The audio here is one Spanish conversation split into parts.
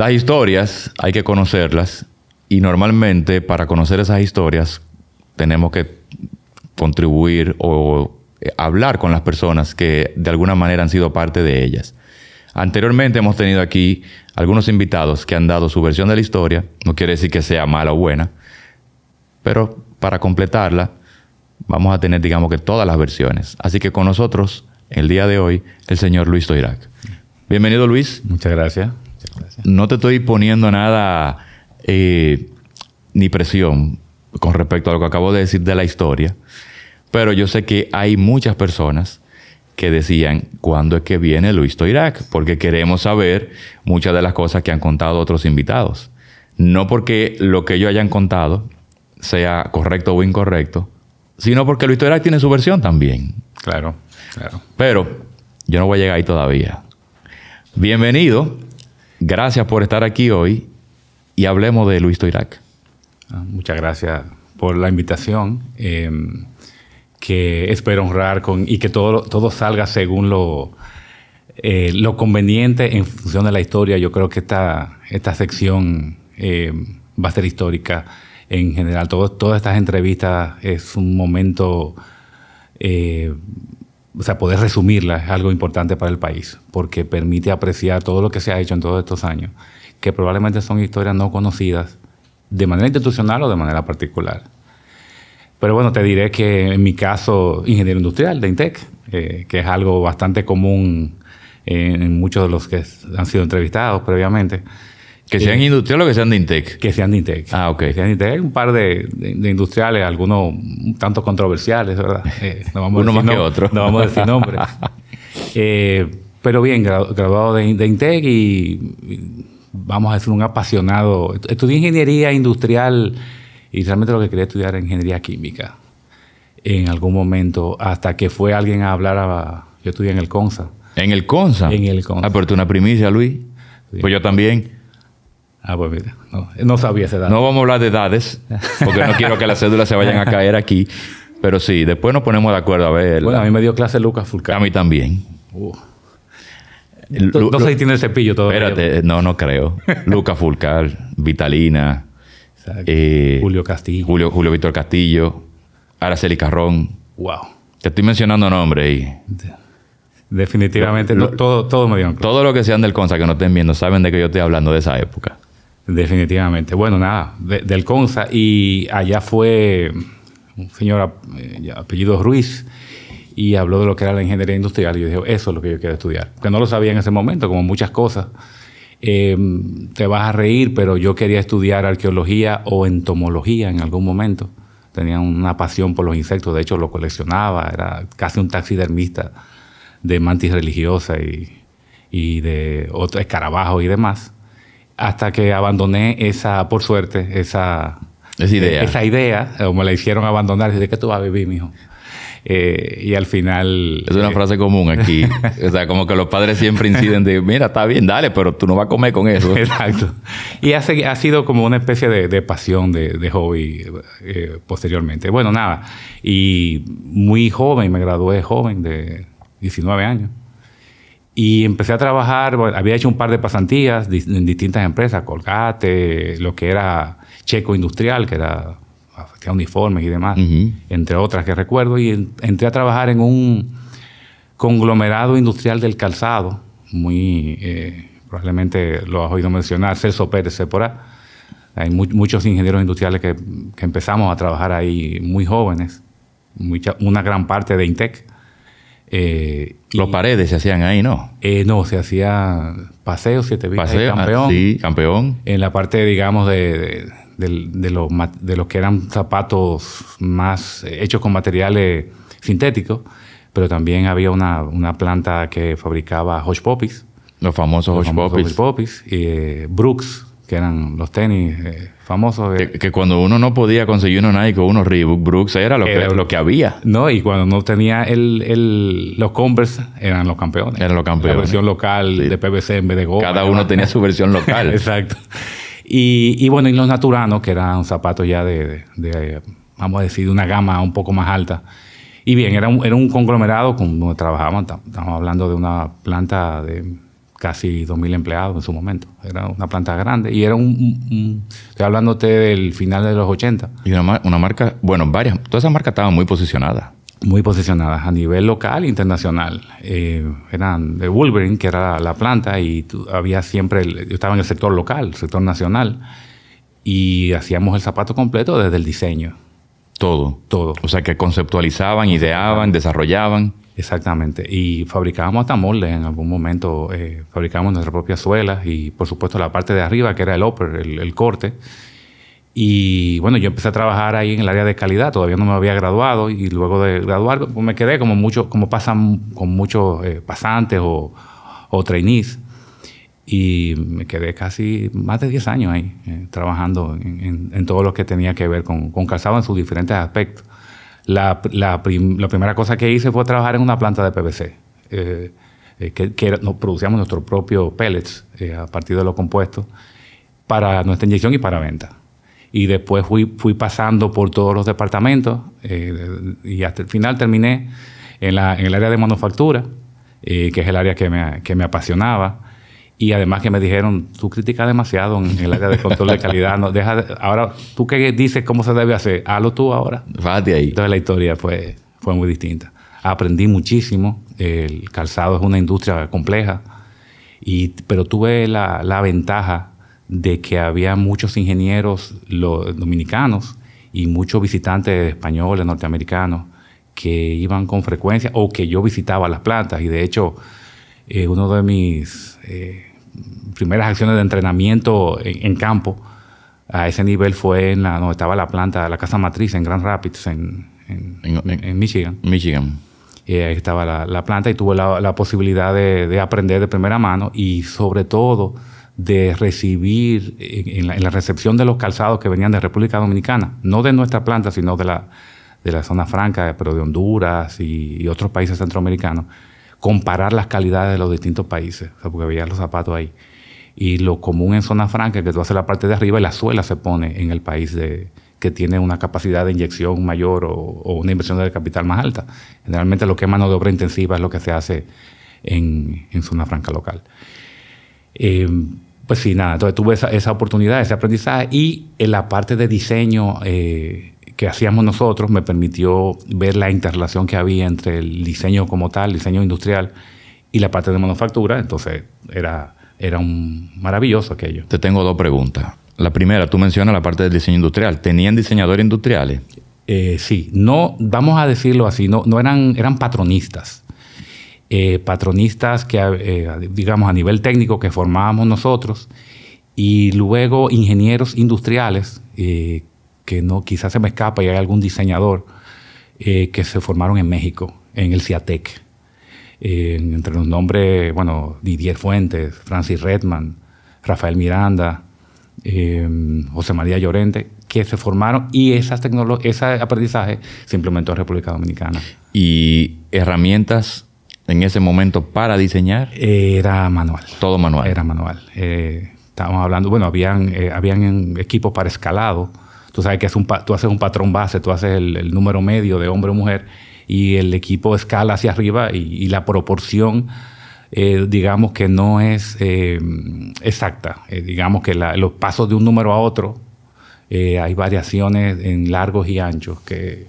Las historias hay que conocerlas y normalmente para conocer esas historias tenemos que contribuir o eh, hablar con las personas que de alguna manera han sido parte de ellas. Anteriormente hemos tenido aquí algunos invitados que han dado su versión de la historia, no quiere decir que sea mala o buena, pero para completarla vamos a tener, digamos que todas las versiones. Así que con nosotros, el día de hoy, el señor Luis Toirac. Bienvenido Luis. Muchas gracias. No te estoy poniendo nada eh, ni presión con respecto a lo que acabo de decir de la historia, pero yo sé que hay muchas personas que decían, ¿cuándo es que viene Luis Toirac? Porque queremos saber muchas de las cosas que han contado otros invitados. No porque lo que ellos hayan contado sea correcto o incorrecto, sino porque Luis Toirac tiene su versión también. Claro, claro. Pero yo no voy a llegar ahí todavía. Bienvenido. Gracias por estar aquí hoy y hablemos de Luis Toirac. Ah, muchas gracias por la invitación. Eh, que espero honrar con, y que todo, todo salga según lo, eh, lo conveniente en función de la historia. Yo creo que esta, esta sección eh, va a ser histórica en general. Todas estas entrevistas es un momento, eh, o sea, poder resumirla es algo importante para el país, porque permite apreciar todo lo que se ha hecho en todos estos años, que probablemente son historias no conocidas de manera institucional o de manera particular. Pero bueno, te diré que en mi caso, ingeniero industrial de INTEC, eh, que es algo bastante común en muchos de los que han sido entrevistados previamente. ¿Que sean eh, industriales o que sean de INTEC? Que sean de INTEC. Ah, ok. Que sean de INTEC. Hay un par de, industriales, algunos un tanto controversiales, ¿verdad? Eh, no vamos Uno más que otro. No vamos a decir nombres. pero bien, graduado de, de INTEC y, vamos a decir un apasionado. Estudié ingeniería industrial y realmente lo que quería estudiar era ingeniería química en algún momento, hasta que fue alguien a hablar a... Yo estudié en el CONSA. ¿En el CONSA? En el CONSA. Ah, pero tú una primicia, Luis. Pues yo también. Ah, pues mira, no, sabía esa edad. No vamos a hablar de edades, porque no quiero que las cédulas se vayan a caer aquí. Pero sí, después nos ponemos de acuerdo a ver. Bueno, a mí me dio clase Lucas Fulcar. A mí también. Uh. No, sé si tiene cepillo todavía. Espérate, no, no creo. Lucas Fulcar, Vitalina, eh, Julio Castillo. Julio, Julio Víctor Castillo, Araceli Carrón. Wow. Te estoy mencionando nombres y... Definitivamente, todo, todo me dio Todo lo que sean del CONSA que no estén viendo saben de que yo estoy hablando de esa época. Definitivamente. Bueno, nada, del CONSA. Y allá fue un señor eh, apellido Ruiz y habló de lo que era la ingeniería industrial. Y yo dije, eso es lo que yo quiero estudiar. Que no lo sabía en ese momento, como muchas cosas. Eh, te vas a reír, pero yo quería estudiar arqueología o entomología en algún momento. Tenía una pasión por los insectos, de hecho lo coleccionaba, era casi un taxidermista de mantis religiosa y, de otros escarabajos y demás. Hasta que abandoné esa, por suerte, esa, esa idea. Esa idea, o me la hicieron abandonar. ¿De qué tú vas a vivir, mijo? Eh, y al final... Es una eh, frase común aquí. o sea, como que los padres siempre inciden de, mira, está bien, dale, pero tú no vas a comer con eso. Exacto. Y ha, ha sido como una especie de, pasión, de, hobby eh, posteriormente. Bueno, nada. Y muy joven, me gradué joven, de 19 años. Y empecé a trabajar, había hecho un par de pasantías en distintas empresas, Colgate, lo que era Checo Industrial, que era hacía uniformes y demás, entre otras que recuerdo, y entré a trabajar en un conglomerado industrial del calzado, muy, eh, probablemente lo has oído mencionar, Celso Pérez Sepora. Hay muchos ingenieros industriales que, empezamos a trabajar ahí muy jóvenes, una gran parte de Intec. Eh, Los paredes se hacían ahí, ¿no? Eh, no, se hacía paseo, siete Paseo, ah, campeón. sí, campeón. En la parte, digamos, de de, los, de los que eran zapatos más hechos con materiales sintéticos, pero también había una, una planta que fabricaba Hush Poppies. Los famosos Hush Poppies. Poppies. Y eh, Brooks, que eran los tenis eh, famosos. Que, cuando uno no podía conseguir unos Nike o unos Reebok, Brooks era lo, que, lo que había. No, y cuando no tenía el, el, los Converse, eran los campeones. Eran los campeones. La versión local de PVC en vez de goma. Cada uno tenía su versión local. Exacto. Y, bueno, y los naturanos, que eran zapatos ya de, vamos a decir, de una gama un poco más alta. Y bien, era un, era un conglomerado con donde trabajábamos, estamos hablando de una planta de casi 2.000 empleados en su momento. Era una planta grande y era un, estoy hablándote del final de los 80. Y una, una, marca, bueno, varias, todas esas marcas estaban muy posicionadas. Muy posicionadas a nivel local e internacional. Eh, eran de Wolverine, que era la, planta, y había siempre, yo estaba en el sector local, el sector nacional, y hacíamos el zapato completo desde el diseño. Todo. Todo. O sea, que conceptualizaban, ideaban, desarrollaban. Exactamente. Y fabricábamos hasta moldes en algún momento. Eh, fabricábamos nuestras propias suelas y, por supuesto, la parte de arriba, que era el upper, el, corte. Y bueno, yo empecé a trabajar ahí en el área de calidad. Todavía no me había graduado. Y luego de graduar, pues me quedé como mucho, como pasan con muchos eh, pasantes o, trainees. Y me quedé casi más de 10 años ahí, eh, trabajando en, todo lo que tenía que ver con calzado en sus diferentes aspectos. La, la, primera cosa que hice fue trabajar en una planta de PVC, eh, eh, que, producíamos nuestros propios pellets eh, a partir de los compuestos para nuestra inyección y para venta. Y después fui, fui pasando por todos los departamentos y hasta el final terminé en, la, en el área de manufactura, que es el área que me, que me apasionaba y además que me dijeron, tú criticas demasiado en el área de control de calidad. No, deja ahora, tú qué dices cómo se debe hacer, hazlo tú ahora. Fájate ahí. Entonces la historia fue, fue muy distinta. Aprendí muchísimo. El calzado es una industria compleja. Y, pero tuve la, la ventaja de que había muchos ingenieros dominicanos y muchos visitantes españoles, norteamericanos, que iban con frecuencia o que yo visitaba las plantas. Y de hecho, eh, uno de mis eh, primeras acciones de entrenamiento en, campo a ese nivel fue en la donde estaba la planta, la casa matriz en Grand Rapids, en, en, Michigan. Michigan. Y ahí estaba la, planta y tuve la, posibilidad de, aprender de primera mano y sobre todo de recibir en la, recepción de los calzados que venían de República Dominicana, no de nuestra planta, sino de la, de la zona franca, pero de Honduras y, y otros países centroamericanos, comparar las calidades de los distintos países, o sea, porque veía los zapatos ahí. Y lo común en zona franca es que tú haces la parte de arriba y la suela se pone en el país de, que tiene una capacidad de inyección mayor o, una inversión de capital más alta. Generalmente lo que es mano de obra intensiva es lo que se hace en, zona franca local. Eh, pues sí, nada, entonces tuve esa, oportunidad, ese aprendizaje y en la parte de diseño eh, que hacíamos nosotros me permitió ver la interrelación que había entre el diseño como tal, diseño industrial y la parte de manufactura, entonces era era un maravilloso aquello. Te tengo dos preguntas. La primera, tú mencionas la parte del diseño industrial. ¿Tenían diseñadores industriales? Eh, sí, no, vamos a decirlo así, no, no eran, eran patronistas. Eh, patronistas que, eh, digamos, a nivel técnico que formábamos nosotros y luego ingenieros industriales, que no, quizás se me escapa y hay algún diseñador que se formaron en México, en el CIATEC entre los nombres, bueno, Didier Fuentes, Francis Redman, Rafael Miranda, em, José María Llorente, que se formaron y esas ese aprendizaje se implementó en República Dominicana. ¿Y herramientas en ese momento para diseñar? Era manual. Todo manual. Era manual. Eh, estábamos hablando, bueno, habían, eh, habían equipos para escalado. Tú sabes que es un, tú haces un patrón base, tú haces el, el número medio de hombre o mujer y el equipo escala hacia arriba y, la proporción, eh, digamos que no es eh, exacta. Eh, digamos que los pasos de un número a otro, hay variaciones en largos y anchos. Que,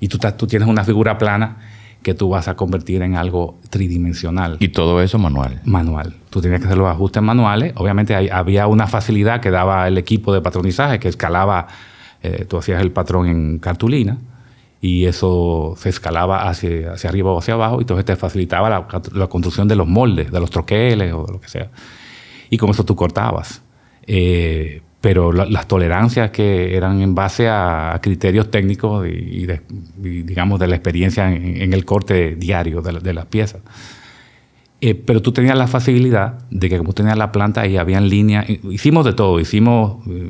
y tú, tú tienes una figura plana que tú vas a convertir en algo tridimensional. Y todo eso manual. Manual. Tú tenías que hacer los ajustes manuales. Obviamente había una facilidad que daba el equipo de patronizaje que escalaba, tú hacías el patrón en cartulina y eso se escalaba hacia, hacia arriba o hacia abajo y entonces te facilitaba la, construcción de los moldes, de los troqueles o de lo que sea. Y con eso tú cortabas. Eh, pero las tolerancias que eran en base a, criterios técnicos y, digamos de la experiencia en, el corte diario de, las piezas. Eh, pero tú tenías la facilidad de que como tenías la planta y habían líneas, hicimos de todo, hicimos eh,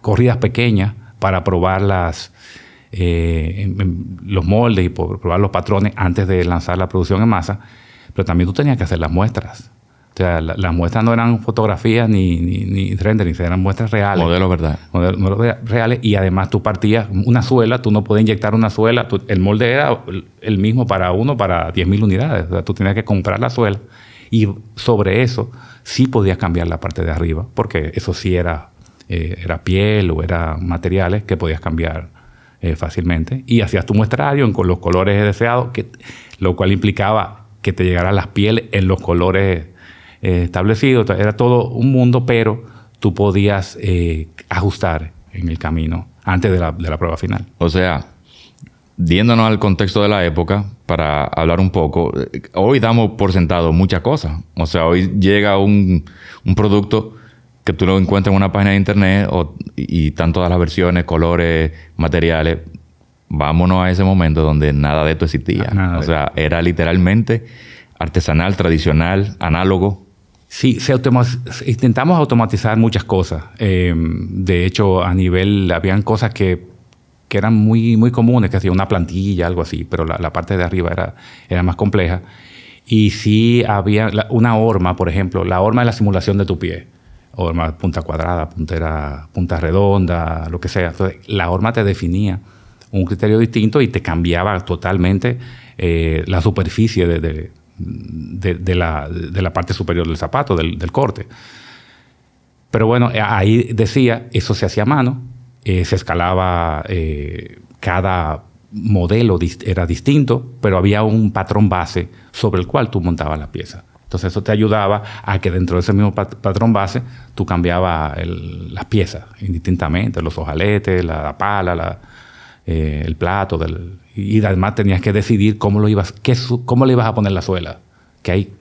corridas pequeñas para probar las, eh, los moldes y probar los patrones antes de lanzar la producción en masa, pero también tú tenías que hacer las muestras. O sea, las muestras no eran fotografías ni, ni, ni renderings, eran muestras reales. Modelos, ¿verdad? Modelos, reales y además tú partías una suela, tú no podías inyectar una suela, el molde era el mismo para uno, para 10.000 unidades. O sea, tú tenías que comprar la suela Y sobre eso sí podías cambiar la parte de arriba, porque eso sí era, eh, era piel o era materiales que podías cambiar eh, fácilmente. Y hacías tu muestrario con los colores deseados, que, lo cual implicaba que te llegaran las pieles en los colores eh, establecidos. Era todo un mundo, pero tú podías ajustar en el camino antes de la, de la prueba final. O sea, Diéndonos al contexto de la época, para hablar un poco, hoy damos por sentado muchas cosas. O sea, hoy llega un, producto que tú lo encuentras en una página de internet y, están todas las versiones, colores, materiales. Vámonos a ese momento donde nada de esto existía. o sea, era literalmente artesanal, tradicional, análogo. Sí, intentamos automatizar muchas cosas. Eh, de hecho, a nivel, habían cosas que que eran muy, muy comunes, que hacía una plantilla, algo así, pero la, parte de arriba era, era más compleja. Y sí había una horma, por ejemplo, la horma de la simulación de tu pie. Horma punta cuadrada, puntera, punta redonda, lo que sea. La horma te definía un criterio distinto y te cambiaba totalmente eh, la superficie de, de, la, de, la, parte superior del zapato, del, corte. Pero bueno, ahí decía, eso se hacía a mano, eh, se escalaba eh, cada modelo era distinto, pero había un patrón base sobre el cual tú montabas la pieza. Entonces eso te ayudaba a que dentro de ese mismo patrón base tú cambiabas las piezas indistintamente, los ojaletes, la, pala, eh, el plato, y además tenías que decidir cómo, lo ibas, qué, cómo le ibas a poner la suela, que hay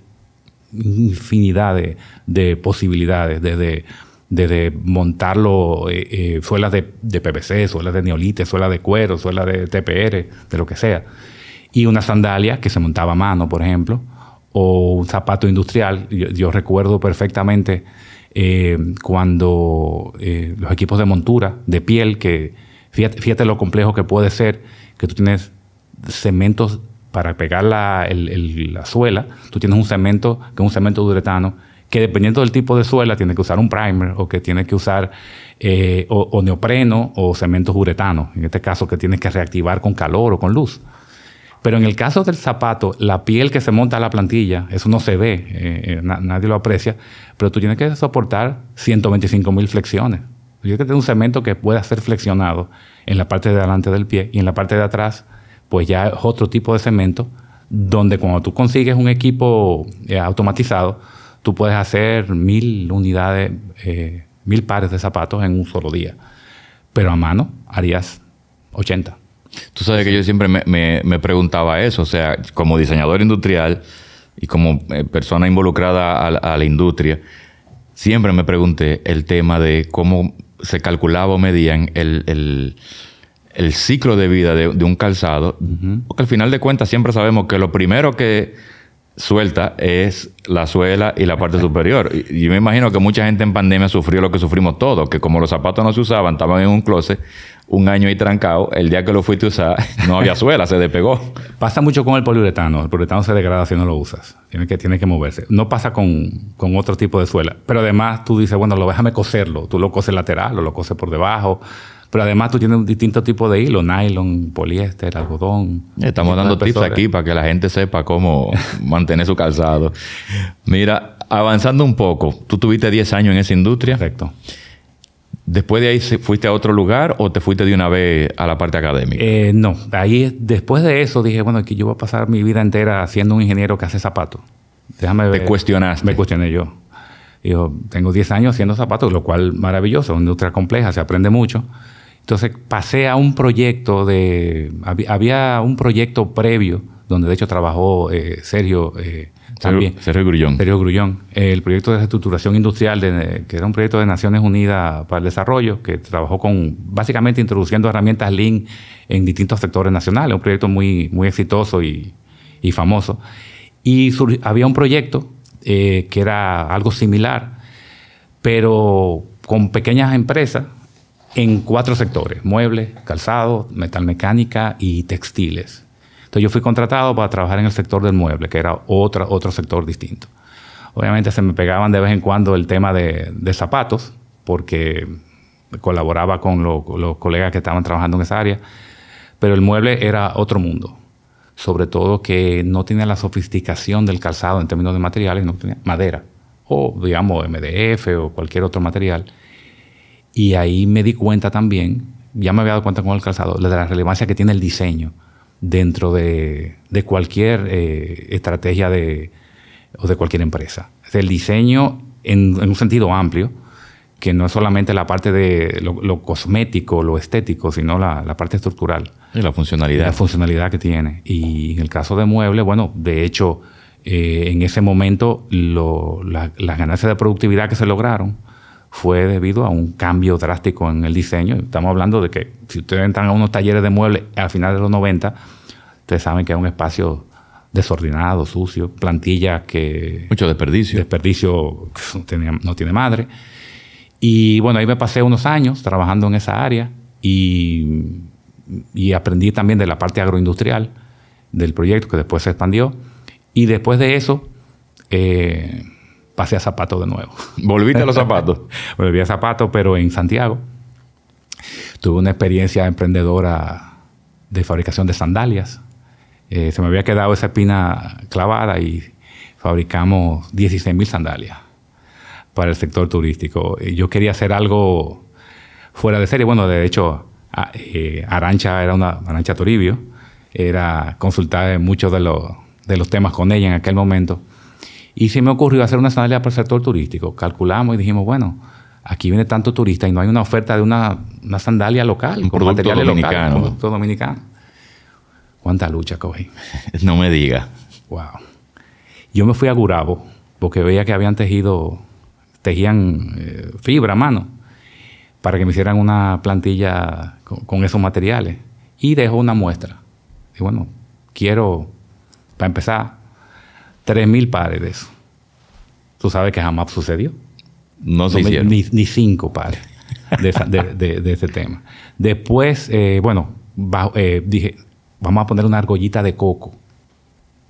infinidad de, de posibilidades, desde desde montarlo, eh, eh, suelas de, PVC, suelas de neolite, suelas de cuero, suelas de TPR, de lo que sea. Y una sandalia que se montaba a mano, por ejemplo, o un zapato industrial. Yo, recuerdo perfectamente eh, cuando los equipos de montura, de piel, que fíjate, lo complejo que puede ser, que tú tienes cementos para pegar la, la suela, tú tienes un cemento que es un cemento duretano que dependiendo del tipo de suela tiene que usar un primer o que tiene que usar eh, o, neopreno o cemento uretano, en este caso que tiene que reactivar con calor o con luz. Pero en el caso del zapato, la piel que se monta a la plantilla, eso no se ve, eh, eh, nadie lo aprecia, pero tú tienes que soportar 125 mil flexiones. Tienes que tener un cemento que pueda ser flexionado en la parte de delante del pie y en la parte de atrás, pues ya es otro tipo de cemento, donde cuando tú consigues un equipo automatizado, tú puedes hacer mil unidades, eh, mil pares de zapatos en un solo día. Pero a mano harías 80. Tú sabes que yo siempre me, preguntaba eso, o sea, como diseñador industrial y como eh, persona involucrada a, la industria, siempre me pregunté el tema de cómo se calculaba o medían el, ciclo de vida de, un calzado, porque al final de cuentas siempre sabemos que lo primero que suelta es la suela y la parte superior. Y yo me imagino que mucha gente en pandemia sufrió lo que sufrimos todos, que como los zapatos no se usaban, estaban en un closet un año ahí trancado, el día que lo fuiste a usar no había suela, se despegó. Pasa mucho con el poliuretano, el poliuretano se degrada si no lo usas, tiene que, tiene que moverse. No pasa con, con otro tipo de suela, pero además tú dices, bueno, lo déjame coserlo, tú lo coses lateral o lo coses por debajo pero además tú tienes un distinto tipo de hilo, nylon, poliéster, algodón. Estamos dando tips aquí para que la gente sepa cómo mantener su calzado. Mira, avanzando un poco, tú tuviste 10 años en esa industria. Correcto. ¿Después de ahí fuiste a otro lugar o te fuiste de una vez a la parte académica? Eh, no, ahí después de eso dije, bueno, aquí yo voy a pasar mi vida entera siendo un ingeniero que hace zapatos. Déjame ver. ¿Te cuestionaste? Me cuestioné yo. Yo tengo 10 años haciendo zapatos, lo cual maravilloso, una industria compleja, se aprende mucho. Entonces pasé a un proyecto de... Había un proyecto previo donde de hecho trabajó eh, Sergio eh, también. Sergio Grullón. Sergio Grullón. el proyecto de reestructuración industrial, que era un proyecto de Naciones Unidas para el Desarrollo, que trabajó con, básicamente introduciendo herramientas Lean en distintos sectores nacionales. Un proyecto muy, muy exitoso y, famoso. Y había un proyecto eh, que era algo similar, pero con pequeñas empresas en cuatro sectores, muebles, calzado, metalmecánica y textiles. Entonces yo fui contratado para trabajar en el sector del mueble, que era otro, otro sector distinto. Obviamente se me pegaban de vez en cuando el tema de, zapatos, porque colaboraba con los colegas que estaban trabajando en esa área, pero el mueble era otro mundo. sobre todo que no tiene la sofisticación del calzado en términos de materiales, no tenía madera, o digamos MDF o cualquier otro material. Y ahí me di cuenta también, ya me había dado cuenta con el calzado, de la relevancia que tiene el diseño dentro de, cualquier eh, estrategia de, o de cualquier empresa. El diseño en, un sentido amplio, que no es solamente la parte de lo, cosmético, lo estético, sino la, parte estructural. Y la funcionalidad. La funcionalidad que tiene. Y en el caso de muebles, bueno, de hecho, eh, en ese momento las ganancias de productividad que se lograron fue debido a un cambio drástico en el diseño. Estamos hablando de que si ustedes entran a unos talleres de muebles al final de los 90, ustedes saben que es un espacio desordenado, sucio, plantilla que... Mucho desperdicio. Desperdicio que no tiene, madre. Y bueno, ahí me pasé unos años trabajando en esa área y, aprendí también de la parte agroindustrial del proyecto que después se expandió. Y después de eso, eh, pasé a zapatos de nuevo. ¿Volviste a los zapatos? Volví a zapatos, pero en Santiago. Tuve una experiencia emprendedora de fabricación de sandalias. Eh, se me había quedado esa espina clavada y fabricamos 16 mil sandalias para el sector turístico. yo quería hacer algo fuera de serie. Bueno, de hecho, eh, Arancha era una, Arancha Toribio, era consultar muchos de los, de los temas con ella en aquel momento. Y se me ocurrió hacer una sandalia para el sector turístico. Calculamos y dijimos, bueno, aquí viene tanto turista y no hay una oferta de una, sandalia local, un con materiales dominicano. Local, producto dominicano. ¿Cuánta lucha cogí? No me diga. Wow. Yo me fui a Gurabo porque veía que habían tejido, tejían eh, fibra a mano para que me hicieran una plantilla con, con esos materiales. Y dejó una muestra. Y bueno, quiero, para empezar, 3.000 pares de eso. Tú sabes que jamás sucedió. No se Ni, ni, cinco pares de, ese tema. Después, eh, bueno, eh, dije, vamos a poner una argollita de coco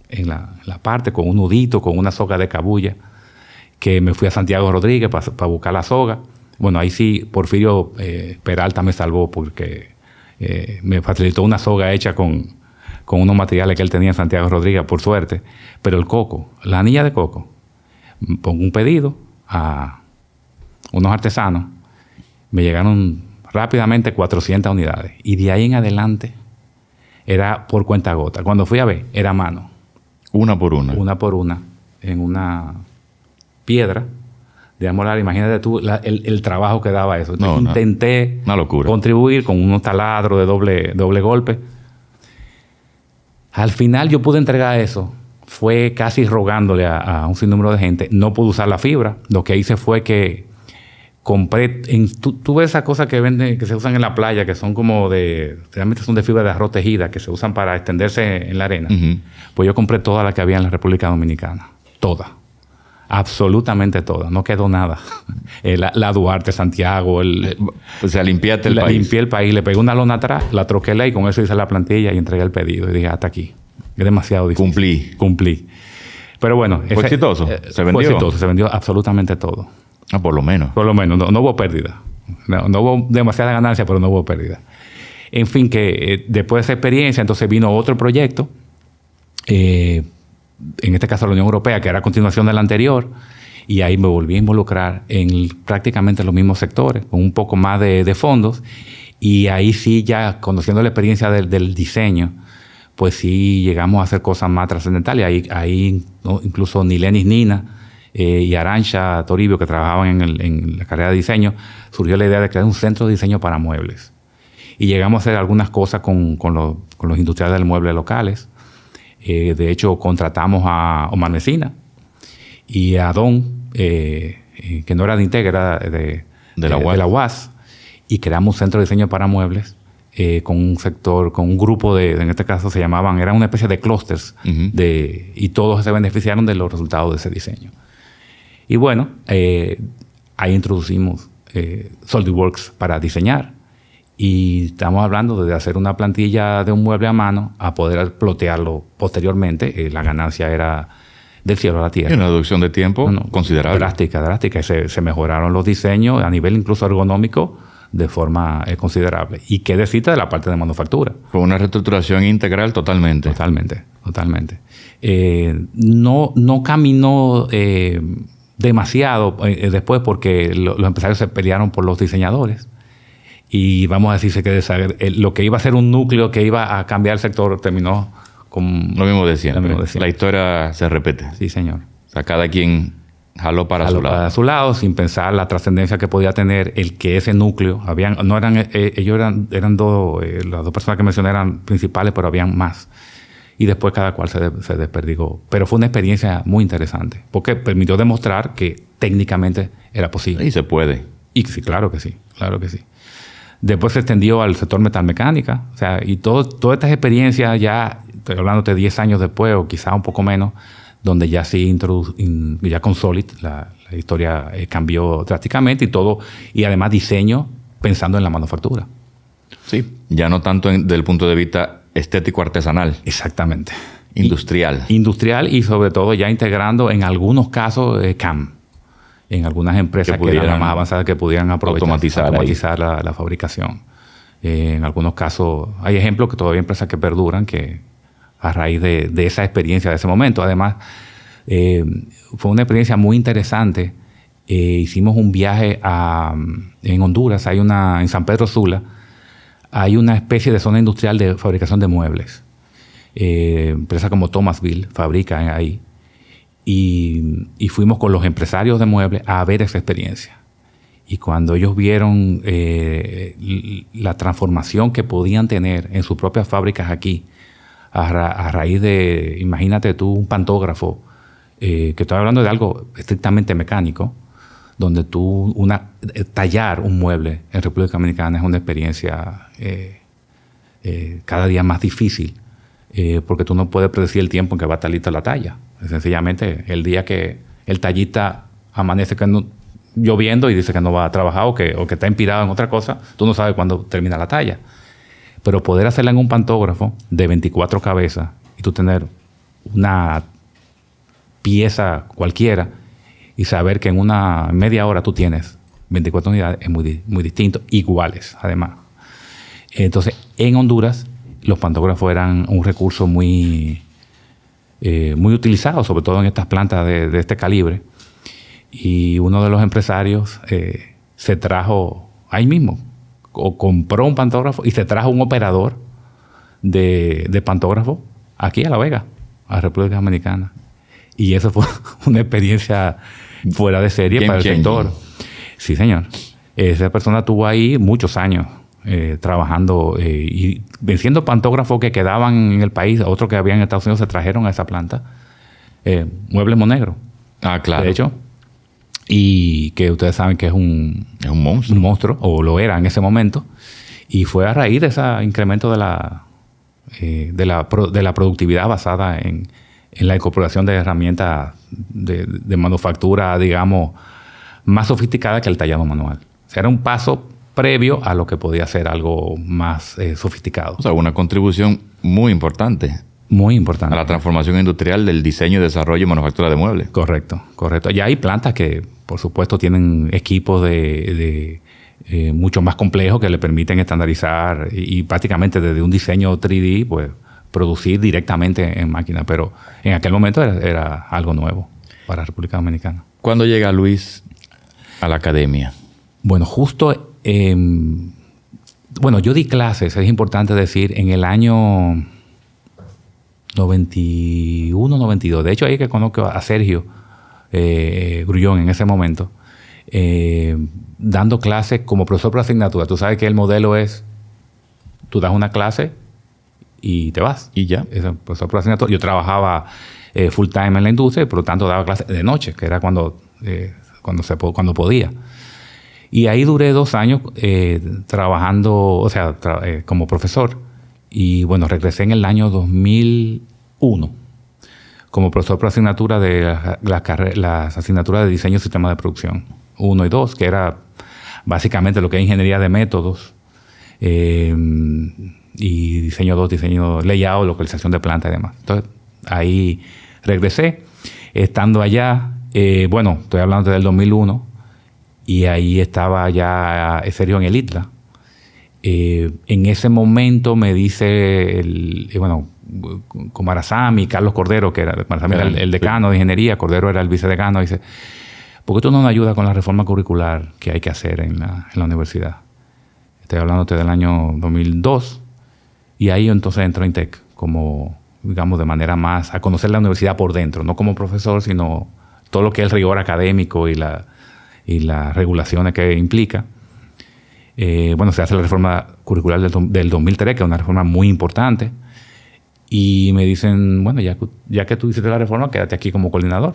en la, parte, con un nudito, con una soga de cabulla, que me fui a Santiago Rodríguez para buscar la soga. Bueno, ahí sí, Porfirio eh, Peralta me salvó porque me facilitó una soga hecha con, con unos materiales que él tenía en Santiago Rodríguez, por suerte. Pero el coco, la anilla de coco, pongo un pedido a unos artesanos, me llegaron rápidamente 400 unidades. Y de ahí en adelante era por cuenta gota. Cuando fui a ver, era mano. Una por una. Una por una, en una piedra de amolar. Imagínate tú el, trabajo que daba eso. intenté una locura. contribuir con unos taladros de doble, doble golpe al final yo pude entregar eso. Fue casi rogándole a, un sinnúmero de gente. No pude usar la fibra. Lo que hice fue que compré. En, tú, ves esas cosas que venden, que se usan en la playa, que son como de. Realmente son de fibra de arroz tejida, que se usan para extenderse en la arena. Pues yo compré todas las que había en la República Dominicana. Todas. Absolutamente todas. No quedó nada. Eh, la, Duarte, Santiago. El, eh, o sea, limpiaste el país. Limpié el país. Le pegué una lona atrás, la troquelé y con eso hice la plantilla y entregué el pedido. Y dije, hasta aquí. Es demasiado difícil. Cumplí. Cumplí. Pero bueno. ¿Fue exitoso? Eh, ¿Se vendió? Fue exitoso. Se vendió absolutamente todo. Ah, por lo menos. Por lo menos. No, hubo pérdida. No, hubo demasiada ganancia, pero no hubo pérdida. En fin, que después de esa experiencia, entonces vino otro proyecto. En este caso la Unión Europea, que era a continuación del anterior y ahí me volví a involucrar en prácticamente los mismos sectores, con un poco más de, fondos. Y ahí sí, ya conociendo la experiencia del, diseño, pues sí llegamos a hacer cosas más trascendentales. Ahí, ahí incluso Nilenis Nina eh, y Arancha Toribio, que trabajaban en, la carrera de diseño, surgió la idea de crear un centro de diseño para muebles. Y llegamos a hacer algunas cosas con, los industriales del mueble locales. Eh, de hecho, contratamos a Omar Mesina y a Don eh, eh, que no era de Integra, de, de, la UAS. y creamos un centro de diseño para muebles eh, con un sector, con un grupo de, en este caso se llamaban, era una especie de clústeres, de, y todos se beneficiaron de los resultados de ese diseño. Y bueno, ahí introducimos SolidWorks para diseñar. Y estamos hablando de hacer una plantilla de un mueble a mano a poder plotearlo posteriormente. la ganancia era del cielo a la tierra. Y una reducción de tiempo considerable. Drástica, drástica. Se, se, mejoraron los diseños a nivel incluso ergonómico de forma eh, considerable. ¿Y qué decirte de la parte de manufactura? Fue una reestructuración integral totalmente. Totalmente, totalmente. Eh, no, no caminó eh, demasiado después porque los empresarios se pelearon por los diseñadores. Y vamos a decirse que lo que iba a ser un núcleo que iba a cambiar el sector terminó con... Lo mismo de siempre. La historia se repite. Sí, señor. O sea, cada quien jaló para su lado. Para su lado, sin pensar la trascendencia que podía tener el que ese núcleo, habían, no eran, eh, ellos eran, eran dos, eh, las dos personas que mencioné eran principales, pero habían más. Y después cada cual se, se desperdigó. Pero fue una experiencia muy interesante, porque permitió demostrar que técnicamente era posible. Y se puede. Y sí, claro que sí, claro que sí. Después se extendió al sector metalmecánica, o sea, y todo, todas estas experiencias ya, estoy hablando de 10 años después, o quizá un poco menos, donde ya sí ya con Solid la, historia eh, cambió drásticamente y todo, y además diseño pensando en la manufactura. Sí, ya no tanto desde el punto de vista estético artesanal. Exactamente. Industrial. industrial y sobre todo ya integrando en algunos casos eh, CAM. En algunas empresas que, eran más avanzadas que pudieran aprovechar, automatizar, la, fabricación. Eh, en algunos casos, hay ejemplos que todavía hay empresas que perduran que, a raíz de, esa experiencia de ese momento. Además, eh, fue una experiencia muy interesante. Eh, hicimos un viaje a, en Honduras, hay una, en San Pedro Sula, hay una especie de zona industrial de fabricación de muebles. Eh, empresas como Thomasville fabrican ahí. Y, fuimos con los empresarios de muebles a ver esa experiencia. Y cuando ellos vieron la transformación que podían tener en sus propias fábricas aquí, a, raíz de, imagínate tú, un pantógrafo, eh, que estoy hablando de algo estrictamente mecánico, donde tú, una, eh, tallar un mueble en República Dominicana es una experiencia eh, cada día más difícil, porque tú no puedes predecir el tiempo en que va a estar lista la talla. Sencillamente, el día que el tallista amanece que no, lloviendo y dice que no va a trabajar o que, o que está inspirado en otra cosa, tú no sabes cuándo termina la talla. Pero poder hacerla en un pantógrafo de 24 cabezas y tú tener una pieza cualquiera y saber que en una media hora tú tienes 24 unidades es muy, muy distinto, iguales además. Entonces, en Honduras, los pantógrafos eran un recurso muy, eh, muy utilizado, sobre todo en estas plantas de, este calibre. Y uno de los empresarios eh, se trajo ahí mismo, o compró un pantógrafo y se trajo un operador de, pantógrafo aquí a La Vega, a República Dominicana. Y eso fue una experiencia fuera de serie para el sector. Sí, señor. Esa persona tuvo ahí muchos años eh, trabajando eh, y venciendo pantógrafos que quedaban en el país, otros que habían en Estados Unidos se trajeron a esa planta. Eh, Muebles Monegro. Ah, claro. De hecho, y que ustedes saben que es un, un monstruo. monstruo, o lo era en ese momento, y fue a raíz de ese incremento de la, eh, de la, de la productividad basada en, en la incorporación de herramientas de, de, manufactura, digamos, más sofisticada que el tallado manual. O sea, era un paso previo a lo que podía ser algo más eh, sofisticado. O sea, una contribución muy importante muy importante. A la transformación industrial del diseño, desarrollo y manufactura de muebles. Correcto, correcto. Ya hay plantas que, por supuesto, tienen equipos de, eh, mucho más complejos que le permiten estandarizar y, prácticamente desde un diseño 3D, pues producir directamente en máquina. Pero en aquel momento era, algo nuevo para República Dominicana. ¿Cuándo llega Luis a la academia? Bueno, justo, bueno, yo di clases, es importante decir, en el año 91, 92. De hecho, ahí que conozco a Sergio eh, Grullón en ese momento, eh, dando clases como profesor por asignatura. Tú sabes que el modelo es, tú das una clase y te vas. Y ya. Es profesor por asignatura. Yo trabajaba eh, full time en la industria por lo tanto daba clases de noche, que era cuando, cuando, se, cuando podía. Y ahí duré dos años trabajando, o sea, como profesor. Y bueno, regresé en el año 2001 como profesor por asignatura de las asignaturas de diseño y sistema de producción 1 y 2, que era básicamente lo que es ingeniería de métodos eh, y diseño 2, diseño layout, localización de planta y demás. Entonces ahí regresé, estando allá, eh, bueno, estoy hablando del 2001, y ahí estaba ya Sergio en el ITLA. Eh, en ese momento me dice, el, eh, bueno, Comarazami, Carlos Cordero, que era, era el, decano de ingeniería, Cordero era el vicedecano, dice, ¿por qué tú no nos ayudas con la reforma curricular que hay que hacer en la, en la universidad? Estoy hablándote del año 2002, y ahí entonces entro en TEC como, digamos, de manera más a conocer la universidad por dentro, no como profesor, sino todo lo que es el rigor académico y, la, y las regulaciones que implica. Eh, bueno, se hace la reforma curricular del, del, 2003, que es una reforma muy importante. Y me dicen, bueno, ya, ya que tú hiciste la reforma, quédate aquí como coordinador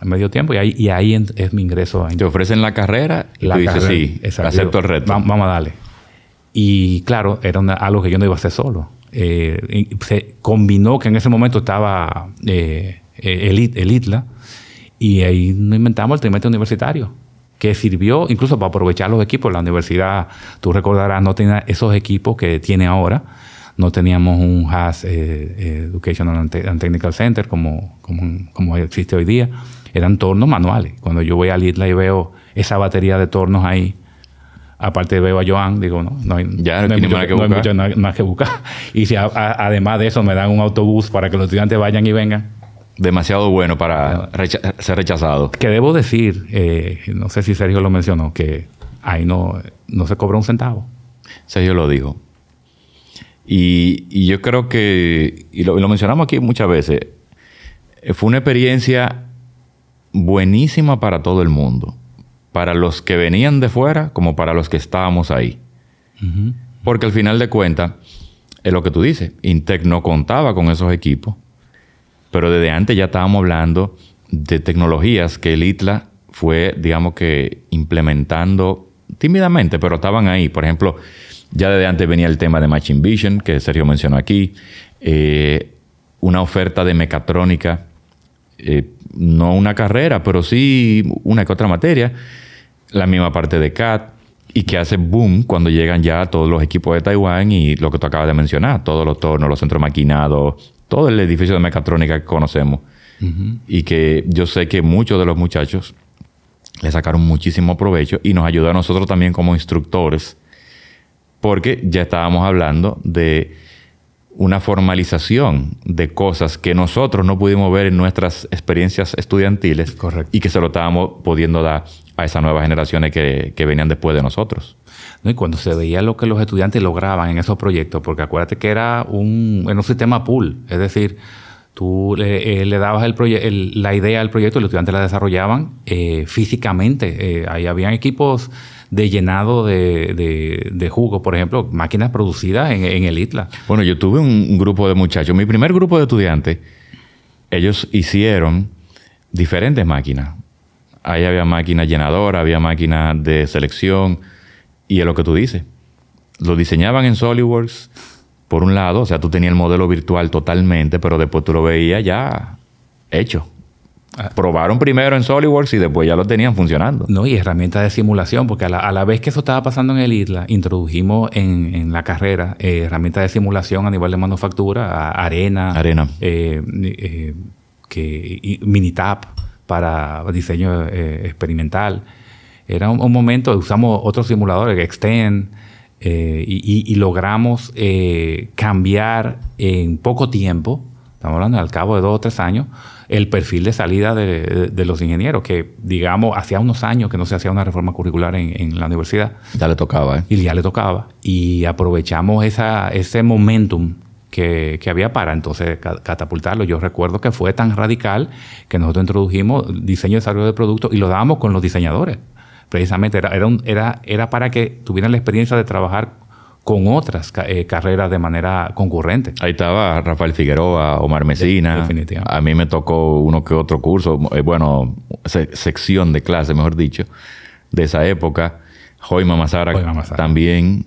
en medio tiempo. Y ahí, y ahí es mi ingreso. Te ofrecen la carrera y tú dices, sí, acepto el reto. vamos a darle. Y claro, era algo que yo no iba a hacer solo. Eh, se combinó que en ese momento estaba eh, el, el, ITLA y ahí nos inventamos el trimestre universitario que sirvió incluso para aprovechar los equipos. La universidad, tú recordarás, no tenía esos equipos que tiene ahora. No teníamos un HAS eh, Educational and, Technical Center como, como, como, existe hoy día. Eran tornos manuales. Cuando yo voy al ITLA y veo esa batería de tornos ahí, aparte veo a Joan, digo, no, no hay, ya, no hay, mucho, más que buscar. Y si además de eso me dan un autobús para que los estudiantes vayan y vengan, demasiado bueno para ser rechazado. Que debo decir, eh, no sé si Sergio lo mencionó, que ahí no, no se cobra un centavo. Sergio lo dijo. Y, yo creo que, y lo, mencionamos aquí muchas veces, eh, fue una experiencia buenísima para todo el mundo. Para los que venían de fuera como para los que estábamos ahí. Porque al final de cuentas, es lo que tú dices, Intec no contaba con esos equipos pero desde antes ya estábamos hablando de tecnologías que el ITLA fue, digamos que, implementando tímidamente, pero estaban ahí. Por ejemplo, ya desde antes venía el tema de Machine Vision, que Sergio mencionó aquí, eh, una oferta de mecatrónica, eh, no una carrera, pero sí una que otra materia, la misma parte de CAD, y que hace boom cuando llegan ya todos los equipos de Taiwán y lo que tú acabas de mencionar, todos los tornos, los centros maquinados, todo el edificio de mecatrónica que conocemos. Y que yo sé que muchos de los muchachos le sacaron muchísimo provecho y nos ayudó a nosotros también como instructores, porque ya estábamos hablando de una formalización de cosas que nosotros no pudimos ver en nuestras experiencias estudiantiles y que se lo estábamos pudiendo dar a esas nuevas generaciones que, que venían después de nosotros. Y cuando se veía lo que los estudiantes lograban en esos proyectos, porque acuérdate que era un, un sistema pool, es decir, tú le, eh, dabas el, la idea al proyecto y los estudiantes la desarrollaban eh, físicamente. Eh, ahí habían equipos de llenado de, jugo, por ejemplo, máquinas producidas en, el ITLA. Bueno, yo tuve un, grupo de muchachos, mi primer grupo de estudiantes, ellos hicieron diferentes máquinas. Ahí había máquinas llenadoras, había máquinas de selección, y es lo que tú dices. Lo diseñaban en SolidWorks, por un lado, o sea, tú tenías el modelo virtual totalmente, pero después tú lo veías ya hecho. Ah. Probaron primero en SolidWorks y después ya lo tenían funcionando. No, y herramientas de simulación, porque a la, vez que eso estaba pasando en el ISLA, introdujimos en, la carrera eh, herramientas de simulación a nivel de manufactura, Arena, Arena. Eh, eh, que, Minitap para diseño experimental. Era un, momento, usamos otros simuladores, Extend, eh, y, logramos eh, cambiar en poco tiempo, estamos hablando al cabo de dos o tres años, el perfil de salida de, los ingenieros, que digamos, hacía unos años que no se hacía una reforma curricular en, la universidad. Ya le tocaba, ¿eh? Y ya le tocaba. Y aprovechamos esa, ese momentum que, que, había para entonces catapultarlo. Yo recuerdo que fue tan radical que nosotros introdujimos diseño y desarrollo de productos y lo dábamos con los diseñadores precisamente era, era, era, para que tuvieran la experiencia de trabajar con otras eh, carreras de manera concurrente. Ahí estaba Rafael Figueroa, Omar Mesina. Definitivamente. A mí me tocó uno que otro curso, eh, bueno, sección de clase, mejor dicho, de esa época. Joima Mazara, también.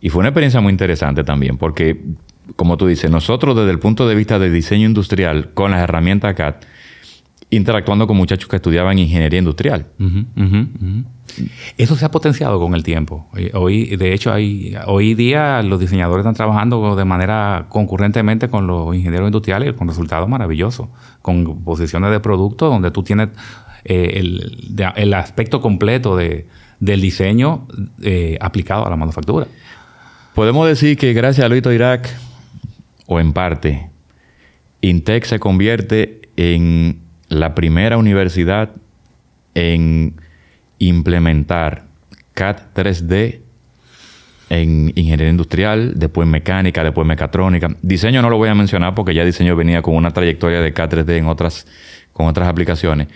Y fue una experiencia muy interesante también, porque, como tú dices, nosotros desde el punto de vista de diseño industrial, con las herramientas CAD, interactuando con muchachos que estudiaban ingeniería industrial. Eso se ha potenciado con el tiempo. Hoy, de hecho, hay, hoy día los diseñadores están trabajando de manera concurrentemente con los ingenieros industriales con resultados maravillosos, con posiciones de producto donde tú tienes eh, el, aspecto completo de, del diseño eh, aplicado a la manufactura. Podemos decir que gracias a Luis Irak, o en parte, Intec se convierte en la primera universidad en implementar CAD 3D en ingeniería industrial, después mecánica, después mecatrónica. Diseño no lo voy a mencionar porque ya diseño venía con una trayectoria de K3D en otras, con otras aplicaciones.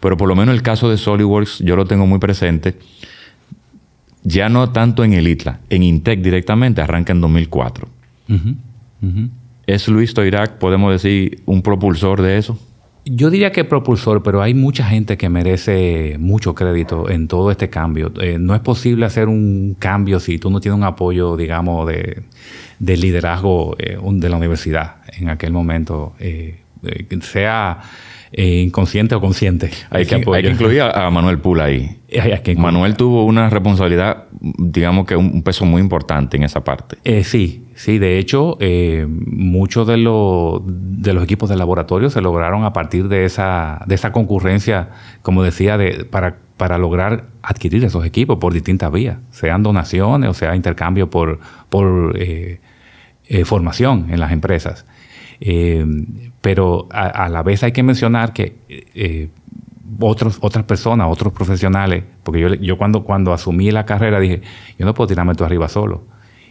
Pero por lo menos el caso de SolidWorks yo lo tengo muy presente. Ya no tanto en el ITLA, en Intec directamente, arranca en 2004. ¿Es Luis Toirac, podemos decir, un propulsor de eso? Yo diría que propulsor, pero hay mucha gente que merece mucho crédito en todo este cambio. Eh, no es posible hacer un cambio si tú no tienes un apoyo, digamos, de, liderazgo eh, de la universidad en aquel momento, eh, sea inconsciente o consciente. Hay, que, incluir a, Manuel Pula ahí. Manuel tuvo una responsabilidad, digamos que un, peso muy importante en esa parte. sí, Sí, de hecho, eh, muchos de, de, los equipos de laboratorio se lograron a partir de esa, de esa concurrencia, como decía, de, para, para lograr adquirir esos equipos por distintas vías, sean donaciones o sea intercambio por, por eh, eh, formación en las empresas. Pero a, la vez hay que mencionar que otros, otras personas, otros profesionales, porque yo, yo cuando, cuando asumí la carrera dije, yo no puedo tirarme tú arriba solo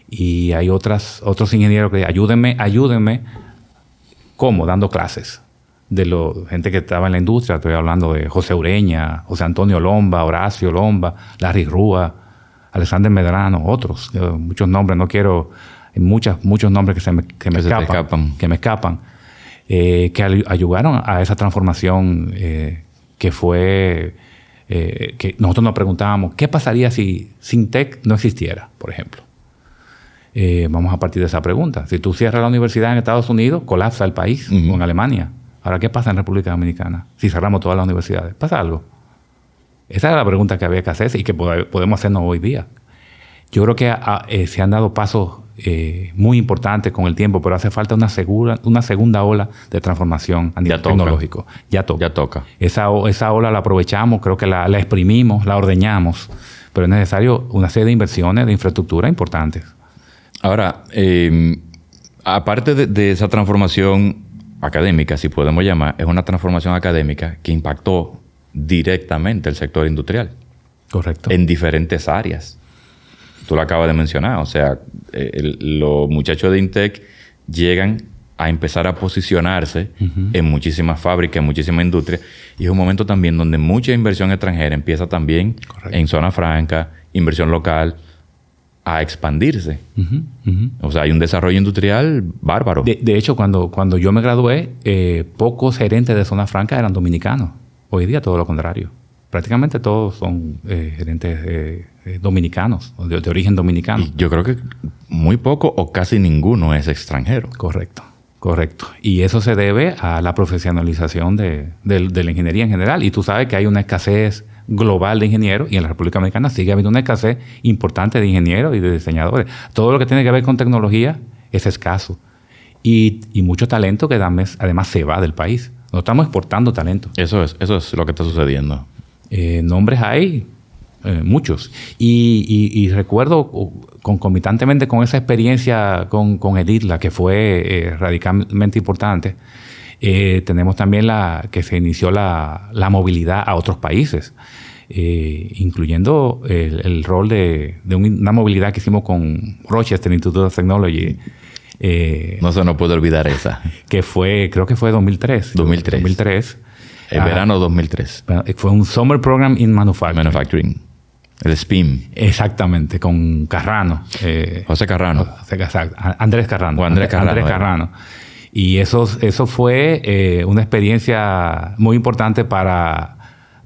y hay otras, otros ingenieros que ayúdenme, ayúdenme, ¿cómo? Dando clases de la gente que estaba en la industria, estoy hablando de José Ureña, José Antonio Lomba, Horacio Lomba, Larry Rúa, Alexander Medrano, otros, muchos nombres, no quiero, hay muchas, muchos nombres que, se me, que me escapan, que me escapan, eh, que ayudaron a esa transformación eh, que fue, eh, que nosotros nos preguntábamos, ¿qué pasaría si Sintec no existiera, por ejemplo? Eh, vamos a partir de esa pregunta. Si tú cierras la universidad en Estados Unidos, colapsa el país o en Alemania. Ahora, ¿qué pasa en República Dominicana si cerramos todas las universidades? ¿Pasa algo? Esa era la pregunta que había que hacerse y que podemos hacernos hoy día. Yo creo que eh, se han dado pasos eh, muy importantes con el tiempo, pero hace falta una, segura, una segunda ola de transformación a nivel tecnológico. Ya toca. Ya toca. Esa, esa ola la aprovechamos, creo que la, la exprimimos, la ordeñamos, pero es necesario una serie de inversiones de infraestructura importantes. Ahora, em, aparte de, esa transformación académica, si podemos llamar, es una transformación académica que impactó directamente el sector industrial. Correcto. En diferentes áreas. Tú lo acabas de mencionar. O sea, los muchachos de Intec llegan a empezar a posicionarse en muchísimas fábricas, en muchísimas industrias. Y es un momento también donde mucha inversión extranjera empieza también en zona franca, inversión local a expandirse. O sea, hay un desarrollo industrial bárbaro. De, hecho, cuando, cuando yo me gradué, eh, pocos gerentes de zona franca eran dominicanos. Hoy día todo lo contrario. Prácticamente todos son eh, gerentes eh, dominicanos, de, de, origen dominicano. Y yo creo que muy poco o casi ninguno es extranjero. Correcto, correcto. Y eso se debe a la profesionalización de, de la ingeniería en general. Y tú sabes que hay una escasez global de ingenieros y en la República Dominicana sigue habiendo una escasez importante de ingenieros y de diseñadores. Todo lo que tiene que ver con tecnología es escaso. Y, mucho talento que además se va del país. No estamos exportando talento. Eso es, eso es lo que está sucediendo. Eh, nombres hay, eh, muchos. Y, recuerdo concomitantemente con esa experiencia con, con Editla, que fue eh, radicalmente importante, tenemos también la que se inició la, movilidad a otros países, eh, incluyendo el, rol de, una movilidad que hicimos con Rochester Institute of Technology. Eh, no se nos puede olvidar esa. Que fue, creo que fue 2003. 2003. 2003. El ah, verano 2003. Fue un Summer Program in Manufacturing. Manufacturing. El SPIM. Exactamente, con Carrano. José Carrano. Andrés Carrano. Andrés Carrano. Andrés Carrano. Y eso, eso fue eh, una experiencia muy importante para,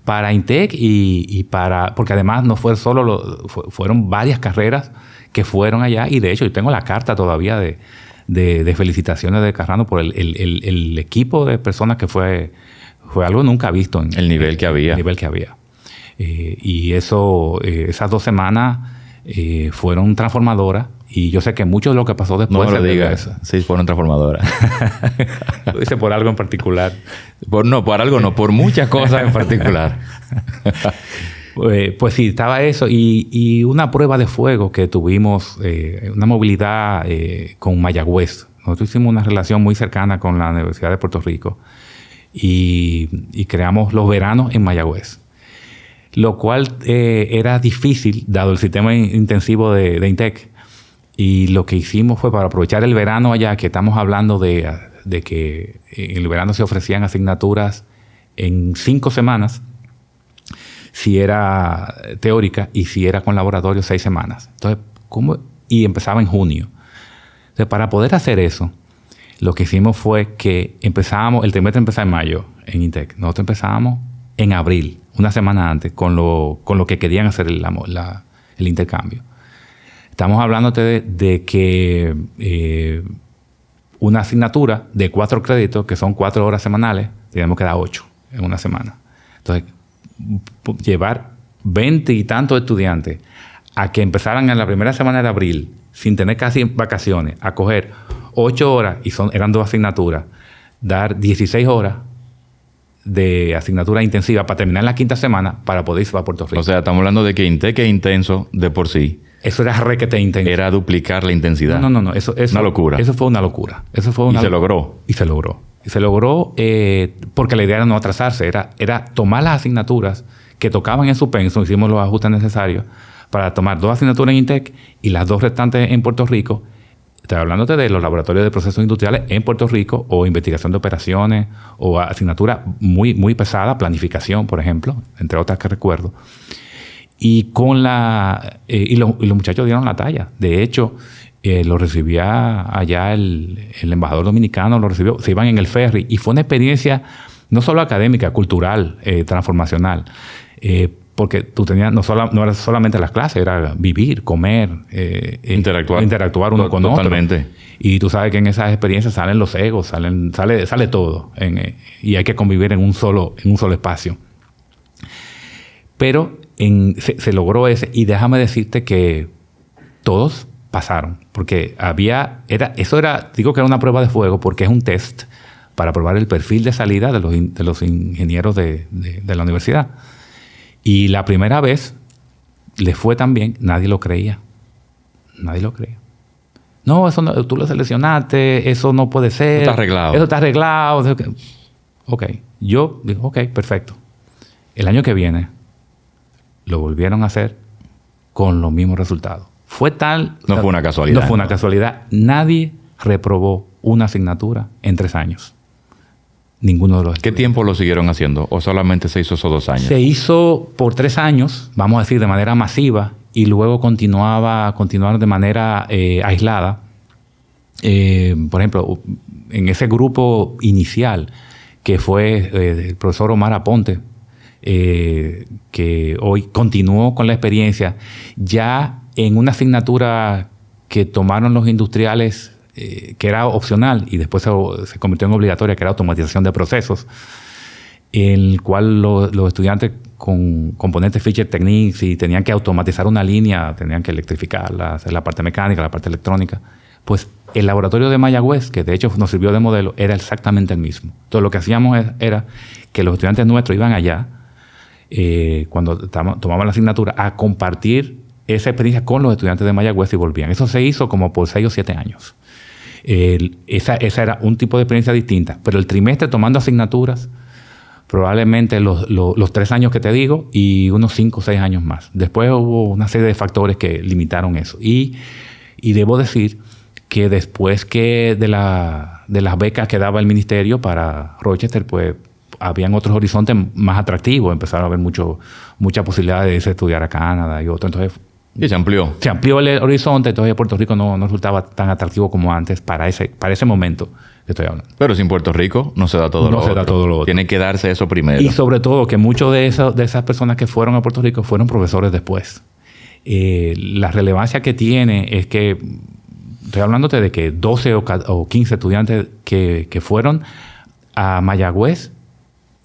para Intec y, para, porque además no fue solo, fueron varias carreras que fueron allá y de hecho yo tengo la carta todavía de, de, felicitaciones de Carrano por el, el, el, equipo de personas que fue, fue algo nunca visto. En, el nivel que había. El nivel que había. Eh, y eso, eh, esas dos semanas eh, fueron transformadoras y yo sé que mucho de lo que pasó después... No me lo digas. Sí, fueron transformadoras. lo dice por algo en particular. Por, no, por algo no, por muchas cosas en particular. pues, pues, sí, estaba eso. Y, una prueba de fuego que tuvimos, eh, una movilidad eh, con Mayagüez. Nosotros hicimos una relación muy cercana con la Universidad de Puerto Rico y, creamos los veranos en Mayagüez. Lo cual eh, era difícil, dado el sistema intensivo de, de INTEC y lo que hicimos fue para aprovechar el verano allá, que estamos hablando de, que en el verano se ofrecían asignaturas en cinco semanas, si era teórica y si era con laboratorio seis semanas. Entonces, ¿cómo? Y empezaba en junio. Entonces, para poder hacer eso, lo que hicimos fue que empezábamos, el trimestre empezaba en mayo en INTEC. Nosotros empezábamos en abril, una semana antes, con lo, con lo que querían hacer el, el intercambio. Estamos hablándote de, que eh, una asignatura de cuatro créditos, que son cuatro horas semanales, tenemos que dar ocho en una semana. Entonces, llevar veinte y tantos estudiantes a que empezaran en la primera semana de abril, sin tener casi vacaciones, a coger ocho horas, y son, eran dos asignaturas, dar 16 horas de asignatura intensiva para terminar la quinta semana para poder ir a Puerto Rico. O sea, estamos hablando de que INTEC es intenso de por sí. Eso era requete intenso. Era duplicar la intensidad. No, no, no. Eso, eso, una locura. Eso fue una locura. Eso fue una y se logró. Y se logró. Y se logró eh, porque la idea era no atrasarse. Era, era tomar las asignaturas que tocaban en su penso. Hicimos los ajustes necesarios para tomar dos asignaturas en INTEC y las dos restantes en Puerto Rico. Estoy hablándote de los laboratorios de procesos industriales en Puerto Rico o investigación de operaciones o asignatura muy, muy pesada, planificación, por ejemplo, entre otras que recuerdo. Y, con la, eh, y, los muchachos dieron la talla. De hecho, eh, lo recibía allá el, embajador dominicano, lo recibió, se iban en el ferry y fue una experiencia no solo académica, cultural, eh, transformacional. Porque tú tenías, no, solo, no era solamente las clases, era vivir, comer, interactuar, interactuar uno con totalmente. otro. Y tú sabes que en esas experiencias salen los egos, salen, sale, sale todo. y hay que convivir en un solo, en un solo espacio. Pero se, logró ese. Y déjame decirte que todos pasaron, porque había, era, eso era, digo que era una prueba de fuego, porque es un test para probar el perfil de salida de los, de los ingenieros de, la universidad. Y la primera vez le fue tan bien, nadie lo creía. Nadie lo creía. No, eso no, tú lo seleccionaste, eso no puede ser. Eso está arreglado. Eso está arreglado. Ok, yo digo, ok, perfecto. El año que viene lo volvieron a hacer con los mismos resultados. Fue tal... No fue una casualidad. No fue una casualidad. Nadie reprobó una asignatura en tres años. Ninguno de los. ¿Qué tiempo lo siguieron haciendo? ¿O solamente se hizo esos dos años? Se hizo por tres años, vamos a decir, de manera masiva, y luego continuaba, continuaron de manera eh, aislada. Eh, por ejemplo, en ese grupo inicial, que fue eh, el profesor Omar Aponte, que hoy continuó con la experiencia, ya en una asignatura que tomaron los industriales, eh, que era opcional y después se, convirtió en obligatoria, que era automatización de procesos, el cual los estudiantes con componentes feature techniques y tenían que automatizar una línea, tenían que electrificarla, hacer la parte mecánica, la parte electrónica, pues el laboratorio de Mayagüez, que de hecho nos sirvió de modelo, era exactamente el mismo. Entonces lo que hacíamos era que los estudiantes nuestros iban allá, eh, cuando tomaban la asignatura, a compartir esa experiencia con los estudiantes de Mayagüez y volvían. Eso se hizo como por seis o siete años. Esa, era un tipo de experiencia distinta, pero el trimestre tomando asignaturas, probablemente los, tres años que te digo y unos cinco o seis años más. Después hubo una serie de factores que limitaron eso. Y, y debo decir que después que de, la, de las becas que daba el ministerio para Rochester, pues habían otros horizontes más atractivos, empezaron a haber mucho, mucha posibilidad de irse a estudiar a Canadá y otro. Entonces, y se amplió. Se amplió el horizonte, entonces Puerto Rico no, no, resultaba tan atractivo como antes para ese, para ese momento que estoy hablando. Pero sin Puerto Rico no se da todo no se da todo lo otro. Tiene que darse eso primero. Y sobre todo que muchos de, de esas personas que fueron a Puerto Rico fueron profesores después. Eh, la relevancia que tiene es que, estoy hablándote de que 12 o 15 estudiantes que, que fueron a Mayagüez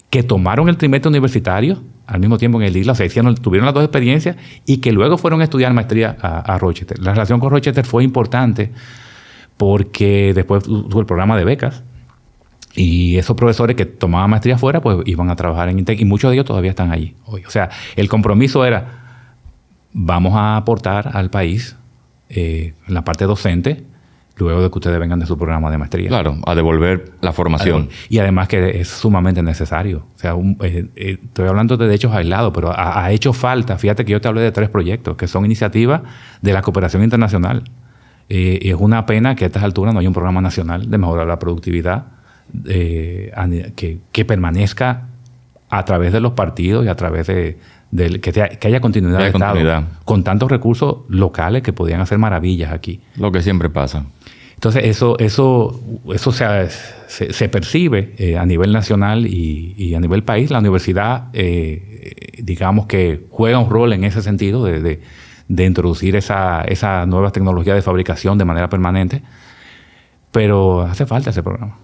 que tomaron el trimestre universitario al mismo tiempo en el ISLA, o sea, hicieron, tuvieron las dos experiencias y que luego fueron a estudiar maestría a, Rochester. La relación con Rochester fue importante porque después tuvo el programa de becas y esos profesores que tomaban maestría afuera, pues iban a trabajar en Intec y muchos de ellos todavía están allí hoy. O sea, el compromiso era, vamos a aportar al país eh, en la parte docente luego de que ustedes vengan de su programa de maestría. Claro, a devolver la formación. Y además que es sumamente necesario. O sea, eh, eh, estoy hablando de hechos aislados, pero ha, hecho falta, fíjate que yo te hablé de tres proyectos, que son iniciativas de la cooperación internacional. Eh, es una pena que a estas alturas no haya un programa nacional de mejorar la productividad que, que, permanezca a través de los partidos y a través de, que, haya continuidad de Estado, con tantos recursos locales que podían hacer maravillas aquí. Lo que siempre pasa. Entonces, eso, eso, eso se, se, percibe eh, a nivel nacional y, a nivel país. La universidad, eh, digamos que juega un rol en ese sentido de, introducir esa, esa nueva tecnología de fabricación de manera permanente, pero hace falta ese programa.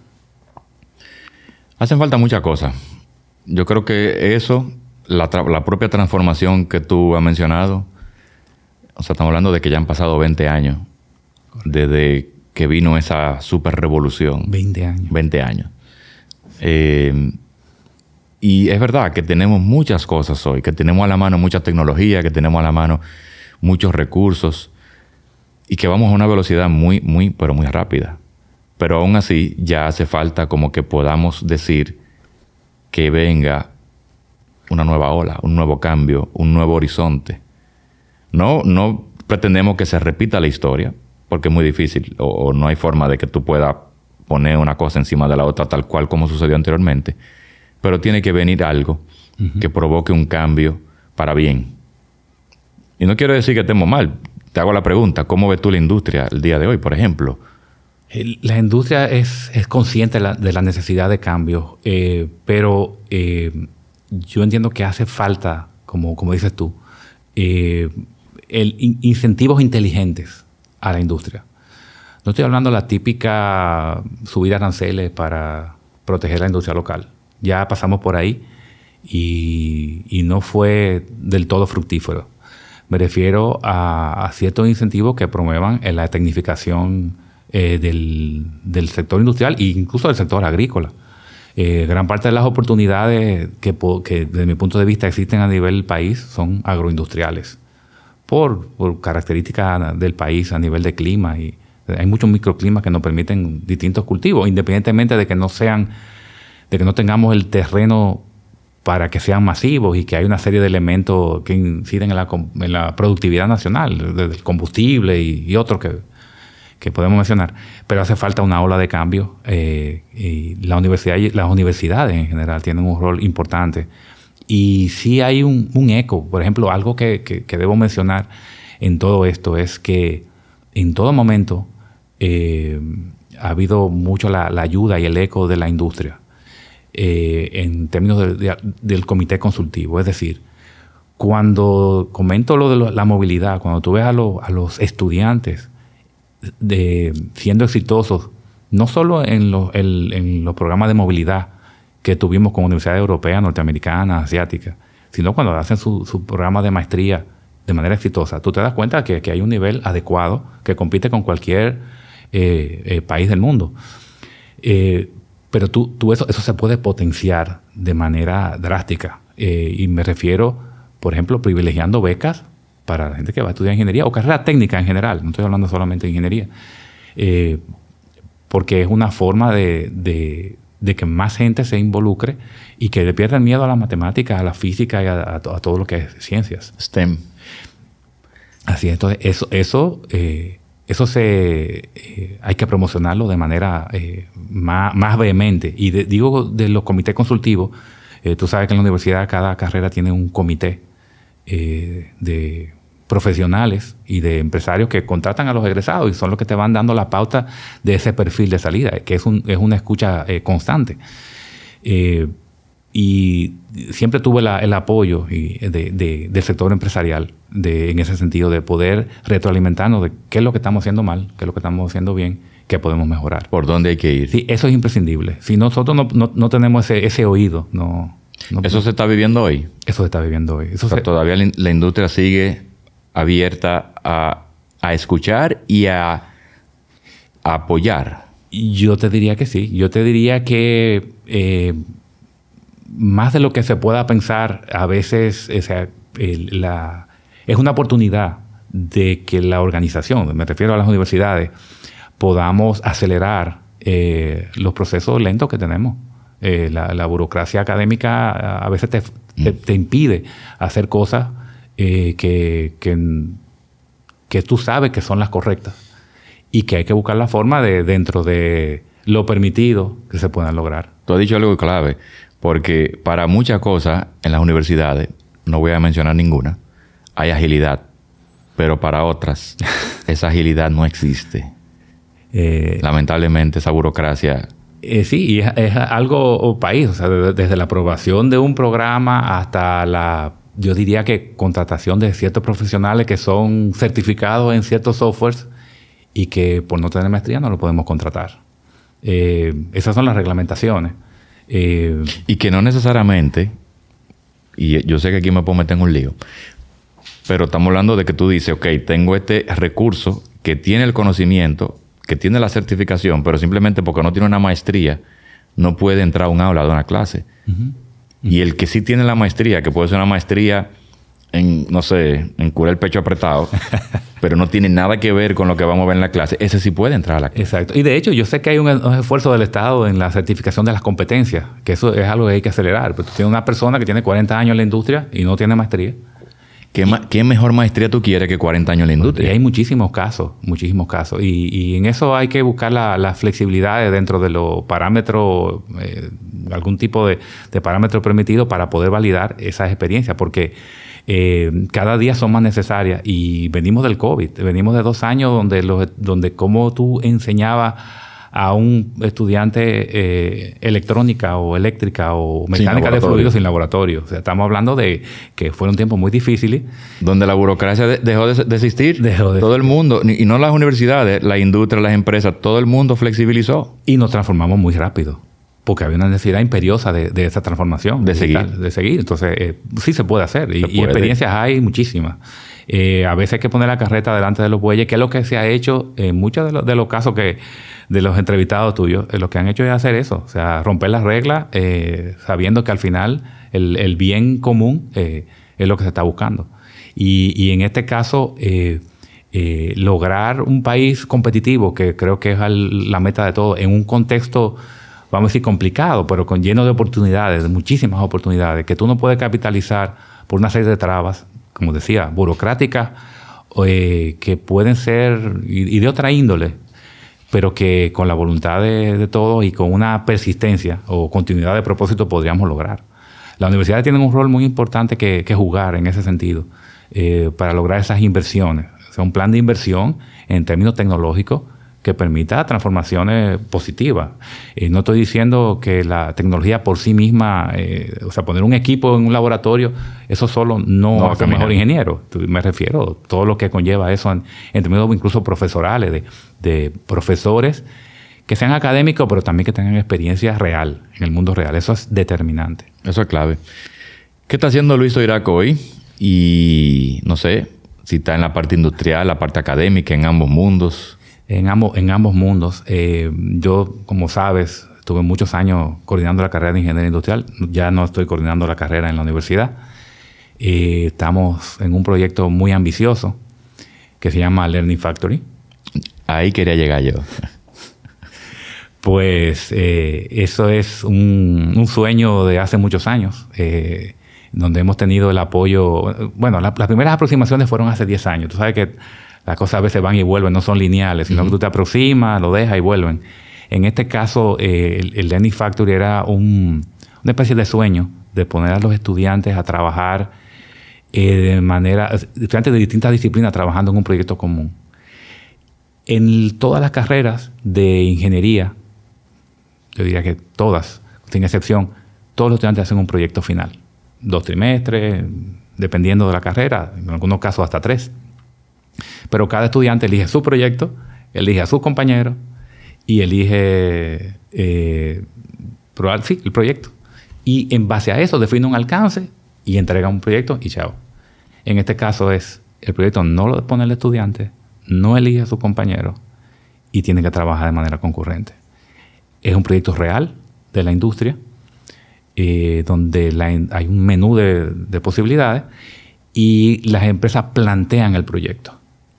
Hacen falta muchas cosas. Yo creo que eso, la, la propia transformación que tú has mencionado, o sea, estamos hablando de que ya han pasado 20 años desde que vino esa super revolución. 20 años. 20 años. Eh, y es verdad que tenemos muchas cosas hoy, que tenemos a la mano mucha tecnología, que tenemos a la mano muchos recursos y que vamos a una velocidad muy, muy, pero muy rápida. Pero aún así ya hace falta como que podamos decir que venga una nueva ola, un nuevo cambio, un nuevo horizonte. No, no pretendemos que se repita la historia, porque es muy difícil o, no hay forma de que tú puedas poner una cosa encima de la otra tal cual como sucedió anteriormente, pero tiene que venir algo que provoque un cambio para bien. Y no quiero decir que estemos mal, te hago la pregunta, ¿cómo ves tú la industria el día de hoy, por ejemplo? La industria es, consciente de la, necesidad de cambio, eh, pero eh, yo entiendo que hace falta, como, como dices tú, eh, incentivos inteligentes a la industria. No estoy hablando de la típica subida de aranceles para proteger la industria local. Ya pasamos por ahí y, no fue del todo fructífero. Me refiero a, ciertos incentivos que promuevan la tecnificación eh, del, sector industrial e incluso del sector agrícola. Eh, gran parte de las oportunidades que, desde mi punto de vista existen a nivel país son agroindustriales por, características del país a nivel de clima y hay muchos microclimas que nos permiten distintos cultivos, independientemente de que no sean, de que no tengamos el terreno para que sean masivos y que hay una serie de elementos que inciden en la, productividad nacional, desde el combustible y, otros que, podemos mencionar. Pero hace falta una ola de cambio eh, la universidad, las universidades en general tienen un rol importante y sí hay un, eco. Por ejemplo, algo que, debo mencionar en todo esto es que en todo momento eh, ha habido mucho la, ayuda y el eco de la industria eh, en términos del comité consultivo. Es decir, cuando comento lo de la movilidad, cuando tú ves a, los estudiantes de, siendo exitosos, no solo en, en los programas de movilidad, que tuvimos con universidades europeas, norteamericanas, asiáticas, sino cuando hacen su, programa de maestría de manera exitosa, tú te das cuenta que, que hay un nivel adecuado que compite con cualquier eh, eh, país del mundo. Eh, pero tú, tú eso, eso se puede potenciar de manera drástica. y me refiero, por ejemplo, privilegiando becas para la gente que va a estudiar ingeniería o carrera técnica en general, no estoy hablando solamente de ingeniería, porque es una forma de, de que más gente se involucre y que le pierda el miedo a la matemática, a la física y a, todo lo que es ciencias. STEM. Así es, entonces eso, eso, eh, eso se, eh, hay que promocionarlo de manera eh, más, vehemente. Y digo de los comités consultivos, tú sabes que en la universidad cada carrera tiene un comité de profesionales y de empresarios que contratan a los egresados y son los que te van dando la pauta de ese perfil de salida, que es, un, es una escucha eh, constante. Eh, y siempre tuve el apoyo del sector empresarial de, en ese sentido, de poder retroalimentarnos de qué es lo que estamos haciendo mal, qué es lo que estamos haciendo bien, qué podemos mejorar. ¿Por dónde hay que ir? Sí, eso es imprescindible. Si nosotros no, no, no tenemos ese, ese oído, no, ¿Eso se está viviendo hoy? Eso se está viviendo hoy. Eso Todavía la, industria sigue abierta a, escuchar y a, apoyar. Yo te diría que sí. Yo te diría que eh, más de lo que se pueda pensar, a veces la, es una oportunidad de que la organización, me refiero a las universidades, podamos acelerar eh, los procesos lentos que tenemos. Eh, la, burocracia académica a veces te, te, impide hacer cosas eh, que, que, tú sabes que son las correctas y que hay que buscar la forma de dentro de lo permitido que se puedan lograr. Tú has dicho algo clave, porque para muchas cosas en las universidades, no voy a mencionar ninguna, hay agilidad, pero para otras esa agilidad no existe. Eh, Lamentablemente esa burocracia eh, sí, y es, algo país, o sea, desde, la aprobación de un programa hasta la, yo diría que contratación de ciertos profesionales que son certificados en ciertos softwares y que por no tener maestría no lo podemos contratar. Eh, esas son las reglamentaciones. Eh, y que no necesariamente, y yo sé que aquí me puedo meter en un lío, pero estamos hablando de que tú dices, ok, tengo este recurso que tiene el conocimiento, que tiene la certificación, pero simplemente porque no tiene una maestría, no puede entrar a un aula de una clase. Y el que sí tiene la maestría, que puede ser una maestría en, no sé, en curar el pecho apretado, pero no tiene nada que ver con lo que vamos a ver en la clase, ese sí puede entrar a la clase. Exacto. Y de hecho, yo sé que hay un, esfuerzo del Estado en la certificación de las competencias, que eso es algo que hay que acelerar. Pero tú tienes una persona que tiene 40 años en la industria y no tiene maestría. ¿Qué, mejor maestría tú quieres que 40 años en la industria? Y hay muchísimos casos, muchísimos casos. Y, en eso hay que buscar la, flexibilidad dentro de los parámetros, eh, algún tipo de, parámetro permitido para poder validar esas experiencias, porque eh, cada día son más necesarias. Y venimos del COVID, venimos de dos años donde, los, donde como tú enseñabas a un estudiante eh, electrónica o eléctrica o mecánica de fluidos sin laboratorio. O sea, estamos hablando de que fueron tiempos muy difíciles. Donde la burocracia dejó de, existir. Dejó de todo el mundo, y no las universidades, la industria, las empresas, todo el mundo flexibilizó. Y nos transformamos muy rápido porque había una necesidad imperiosa de, esa transformación. De seguir. De seguir. Entonces, eh, sí se puede hacer. y, experiencias hay muchísimas. Eh, a veces hay que poner la carreta delante de los bueyes, que es lo que se ha hecho en muchos de los casos que de los entrevistados tuyos, eh, lo que han hecho es hacer eso, o sea, romper las reglas eh, sabiendo que al final el, bien común eh, es lo que se está buscando. Y, en este caso, lograr un país competitivo, que creo que es la meta de todo, en un contexto, vamos a decir, complicado, pero con lleno de oportunidades, de muchísimas oportunidades, que tú no puedes capitalizar por una serie de trabas, como decía, burocráticas, que pueden ser, y de otra índole, pero que con la voluntad de, de todos y con una persistencia o continuidad de propósito podríamos lograr. Las universidades tienen un rol muy importante que, jugar en ese sentido eh, para lograr esas inversiones. O sea, un plan de inversión en términos tecnológicos que permita transformaciones positivas. Eh, no estoy diciendo que la tecnología por sí misma, eh, o sea, poner un equipo en un laboratorio, eso solo no, hace mejor ingeniero. Me refiero a todo lo que conlleva eso en, términos incluso profesorales, de, profesores que sean académicos, pero también que tengan experiencia real, en el mundo real. Eso es determinante. Eso es clave. ¿Qué está haciendo Luis Oiraco hoy? Y no sé si está en la parte industrial, la parte académica, en ambos mundos en ambos, en ambos mundos. Eh, yo, como sabes, tuve muchos años coordinando la carrera de ingeniería industrial. Ya no estoy coordinando la carrera en la universidad. Eh, estamos en un proyecto muy ambicioso que se llama Learning Factory. Ahí quería llegar yo. Pues eh, eso es un, sueño de hace muchos años, donde hemos tenido el apoyo. Bueno, las primeras aproximaciones fueron hace 10 años. Tú sabes que las cosas a veces van y vuelven, no son lineales, sino que tú te aproximas, lo dejas y vuelven. En este caso, eh, el, Learning Factory era una especie de sueño de poner a los estudiantes a trabajar eh, de manera, estudiantes de distintas disciplinas trabajando en un proyecto común. En todas las carreras de ingeniería, yo diría que todas, sin excepción, todos los estudiantes hacen un proyecto final. Dos trimestres, dependiendo de la carrera, en algunos casos hasta tres. Pero cada estudiante elige su proyecto, elige a sus compañeros y elige eh, sí, el proyecto. Y en base a eso define un alcance y entrega un proyecto y chao. En este caso es, el proyecto no lo pone el estudiante, no elige a su compañero y tiene que trabajar de manera concurrente. Es un proyecto real de la industria, eh, donde hay un menú de, de posibilidades y las empresas plantean el proyecto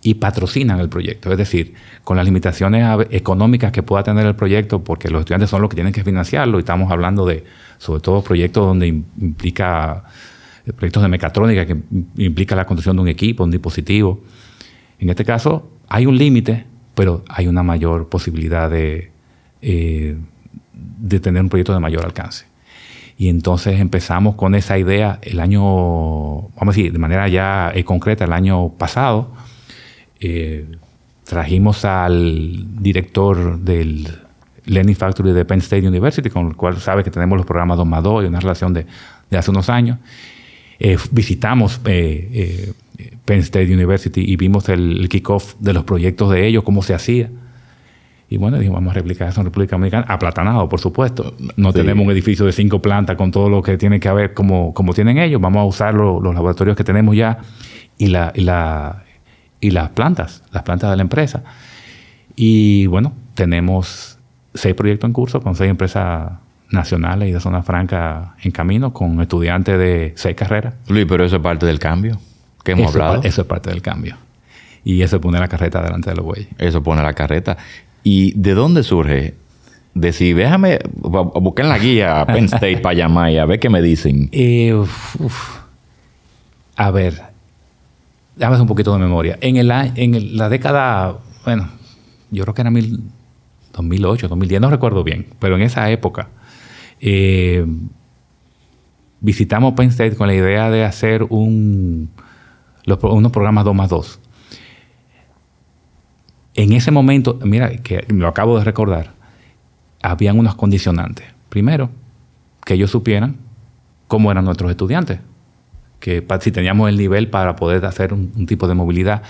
y patrocinan el proyecto. Es decir, con las limitaciones económicas que pueda tener el proyecto, porque los estudiantes son los que tienen que financiarlo, y estamos hablando de, sobre todo, proyectos donde implica eh, proyectos de mecatrónica, que implica la construcción de un equipo, un dispositivo. En este caso, hay un límite, pero hay una mayor posibilidad de, eh, de tener un proyecto de mayor alcance. Y entonces empezamos con esa idea el año, vamos a decir, de manera ya eh, concreta, el año pasado. Eh, trajimos al director del Learning Factory de Penn State University, con el cual sabe que tenemos los programas 2 más 2 y una relación de, hace unos años. Eh, visitamos Penn State University y vimos el, el kickoff de los proyectos de ellos, cómo se hacía. Y bueno, dijimos, vamos a replicar eso en República Dominicana, aplatanado, por supuesto. No tenemos un edificio de cinco plantas con todo lo que tiene que haber como, como tienen ellos. Vamos a usar los laboratorios que tenemos ya y, la, y, la, y las plantas, las plantas de la empresa. Y bueno, tenemos seis proyectos en curso con seis empresas nacionales y de zona franca en camino con estudiantes de seis carreras. Luis, pero eso es parte del cambio que hemos hablado. eso es parte del cambio. Y eso pone la carreta delante de los bueyes. Eso pone la carreta. ¿Y de dónde surge? Decir, déjame buscar en la guía Penn State para llamar y a ver qué me dicen. Eh, a ver, déjame un poquito de memoria. En, el, en la década, bueno, yo creo que era mil, 2008, 2010, no recuerdo bien, pero en esa época eh, visitamos Penn State con la idea de hacer un, unos programas 2 más 2 en ese momento, mira, que lo acabo de recordar, habían unos condicionantes. Primero, que ellos supieran cómo eran nuestros estudiantes, que si teníamos el nivel para poder hacer un, tipo de movilidad.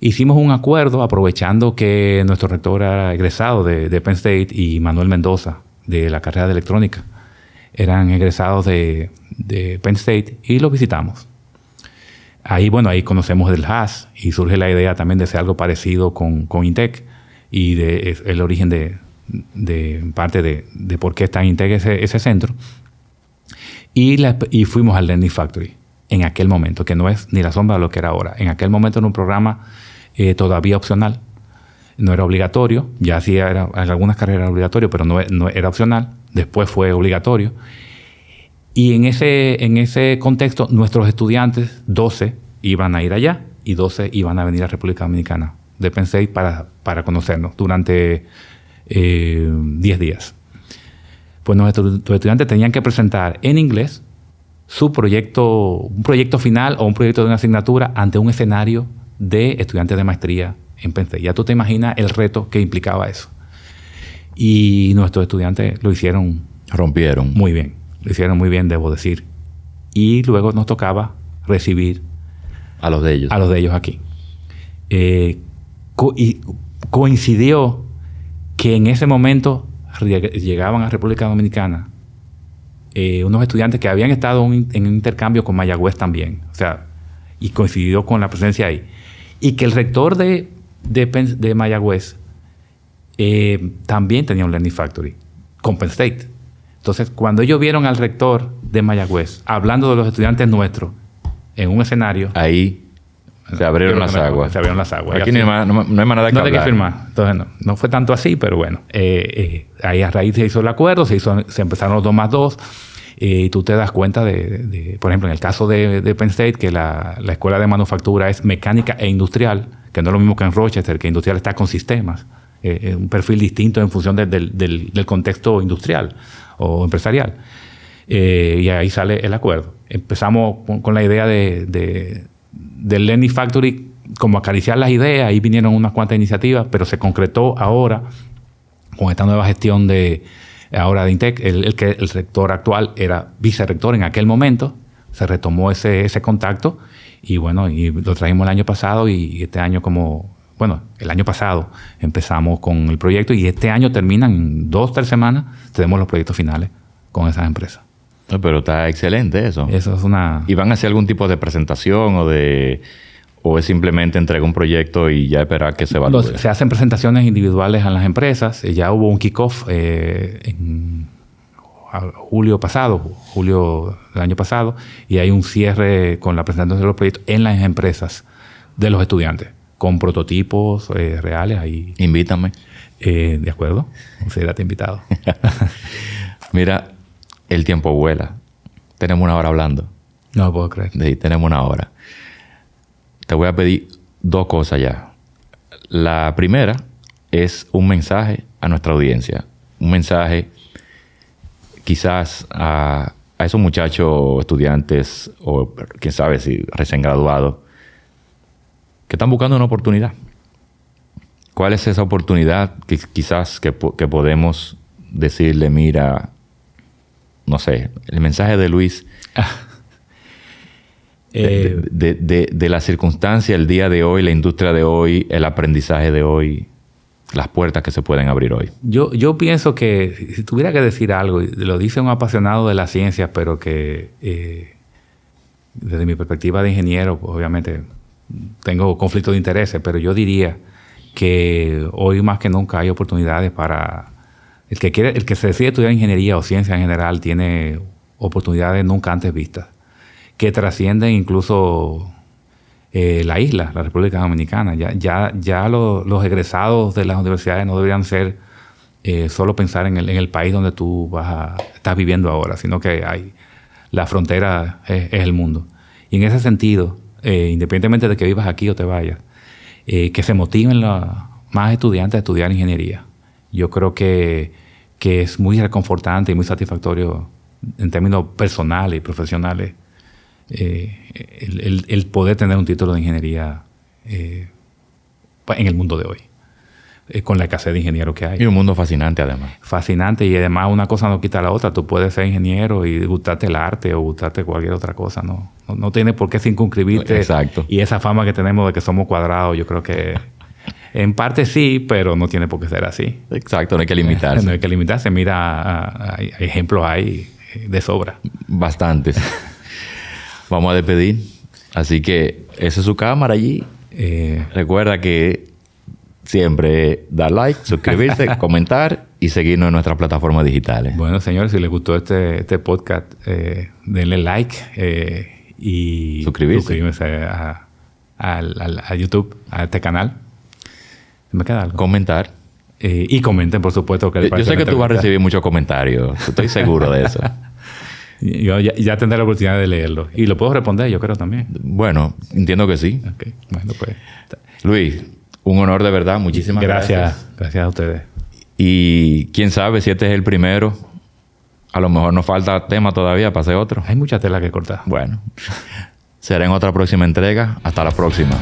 Hicimos un acuerdo aprovechando que nuestro rector era egresado de, Penn State y Manuel Mendoza de la carrera de electrónica. Eran egresados de, de Penn State y los visitamos. Ahí, bueno, ahí conocemos del HAS y surge la idea también de hacer algo parecido con, con Intec y de, el origen de, de parte de, de, por qué está en Intec ese, ese centro. Y, fuimos al Learning Factory en aquel momento, que no es ni la sombra de lo que era ahora. En aquel momento era un programa eh, todavía opcional, no era obligatorio, ya hacía era, en algunas carreras era obligatorio, pero no, no era opcional, después fue obligatorio. Y en ese, en ese contexto, nuestros estudiantes, 12, iban a ir allá y 12 iban a venir a República Dominicana de Penn para, para conocernos durante 10 eh, días. Pues nuestros estudiantes tenían que presentar en inglés su proyecto, un proyecto final o un proyecto de una asignatura ante un escenario de estudiantes de maestría en Penn Ya tú te imaginas el reto que implicaba eso. Y nuestros estudiantes lo hicieron. Rompieron. Muy bien lo hicieron muy bien, debo decir. Y luego nos tocaba recibir a los de ellos. A los de ellos aquí. Eh, y coincidió que en ese momento llegaban a República Dominicana eh, unos estudiantes que habían estado en un intercambio con Mayagüez también. O sea, y coincidió con la presencia ahí. Y que el rector de, de, Mayagüez eh, también tenía un Learning Factory con Penn State. Entonces, cuando ellos vieron al rector de Mayagüez hablando de los estudiantes nuestros en un escenario. Ahí se abrieron las aguas. Se abrieron las aguas. Aquí no, hay, no, hay manera de No hay que firmar. Entonces, no, no fue tanto así, pero bueno. Eh, eh, ahí a raíz se hizo el acuerdo, se, hizo, se empezaron los dos más dos. Eh, y tú te das cuenta de, por ejemplo, en el caso de, de Penn State, que la, la, escuela de manufactura es mecánica e industrial, que no es lo mismo que en Rochester, que industrial está con sistemas. un perfil distinto en función del, del, del contexto industrial o empresarial. Eh, y ahí sale el acuerdo. Empezamos con, la idea de, de, del Lenny Factory, como acariciar las ideas, ahí vinieron unas cuantas iniciativas, pero se concretó ahora con esta nueva gestión de ahora de Intec, el, que el rector actual era vicerrector en aquel momento, se retomó ese, ese contacto y bueno, y lo trajimos el año pasado y este año como, bueno, el año pasado empezamos con el proyecto y este año terminan en dos, tres semanas, tenemos los proyectos finales con esas empresas. No, pero está excelente eso. Eso es una... ¿Y van a hacer algún tipo de presentación o de... o es simplemente entregar un proyecto y ya esperar que se evalúe? Los- se hacen presentaciones individuales a las empresas. Eh, Ya hubo un kickoff eh, en julio pasado, julio del año pasado, y hay un cierre con la presentación de los proyectos en las empresas de los estudiantes, con prototipos eh, reales ahí. Invítame. Eh, ¿De acuerdo? Considérate invitado. Mira, el tiempo vuela. Tenemos una hora hablando. No lo puedo creer. Sí, tenemos una hora. Te voy a pedir dos cosas ya. La primera es un mensaje a nuestra audiencia. Un mensaje quizás a, a esos muchachos estudiantes o quién sabe si recién graduados que están buscando una oportunidad. ¿Cuál es esa oportunidad que quizás que podemos decirle, mira, no sé, el mensaje de Luis Eh, de, de- de- de la circunstancia, el día de hoy, la industria de hoy, el aprendizaje de hoy, las puertas que se pueden abrir hoy. Yo, yo pienso que si tuviera que decir algo, lo dice un apasionado de la ciencia, pero que eh, desde mi perspectiva de ingeniero, pues, obviamente tengo conflicto de intereses, pero yo diría que hoy más que nunca hay oportunidades para el que quiere, el que se decide estudiar ingeniería o ciencia en general tiene oportunidades nunca antes vistas, que trascienden incluso eh, la isla, la República Dominicana. Ya, ya, ya lo- los egresados de las universidades no deberían ser eh, solo pensar en el, en el país donde tú vas a, estás viviendo ahora, sino que hay la frontera es, el mundo. Y en ese sentido, eh, independientemente de que vivas aquí o te vayas, que se motiven más estudiantes a estudiar ingeniería. Yo creo que, que es muy reconfortante y muy satisfactorio en términos personales y profesionales eh, el, el- el poder tener un título de ingeniería eh, en el mundo de hoy, eh, con la escasez de ingenieros que hay Y un mundo fascinante además. fascinante y además una cosa no quita la otra. Tú puedes ser ingeniero y gustarte el arte o gustarte cualquier otra cosa. No, no, no tiene por qué circunscribirte. Exacto. Y esa fama que tenemos de que somos cuadrados, yo creo que en parte sí, pero no tiene por qué ser así. Exacto, no hay que limitarse. No hay que limitarse. Mira, a- a- hay, hay ejemplos ahí eh, de sobra. Bastantes. Vamos a despedir. Así que esa es su cámara allí. Eh, Recuerda que siempre dar like, suscribirse, comentar y seguirnos en nuestras plataformas digitales. bueno, señores, si les gustó este, este podcast, eh, denle like eh, y Suscribirse. suscríbanse a, al- a YouTube, a este canal. ¿Me queda algo? Comentar. Eh, y comenten, por supuesto. Que Yo sé que tú vas a recibir muchos comentarios. Estoy seguro de eso. Yo ya, ya tendré la oportunidad de leerlo. Y lo puedo responder, yo creo también. Bueno, entiendo que sí. Bueno, pues. Luis, un honor de verdad. Muchísimas gracias. Gracias. Gracias a ustedes. Y quién sabe si este es el primero. A lo mejor nos falta tema todavía para hacer otro. Hay mucha tela que cortar. Bueno, será en otra próxima entrega. Hasta la próxima.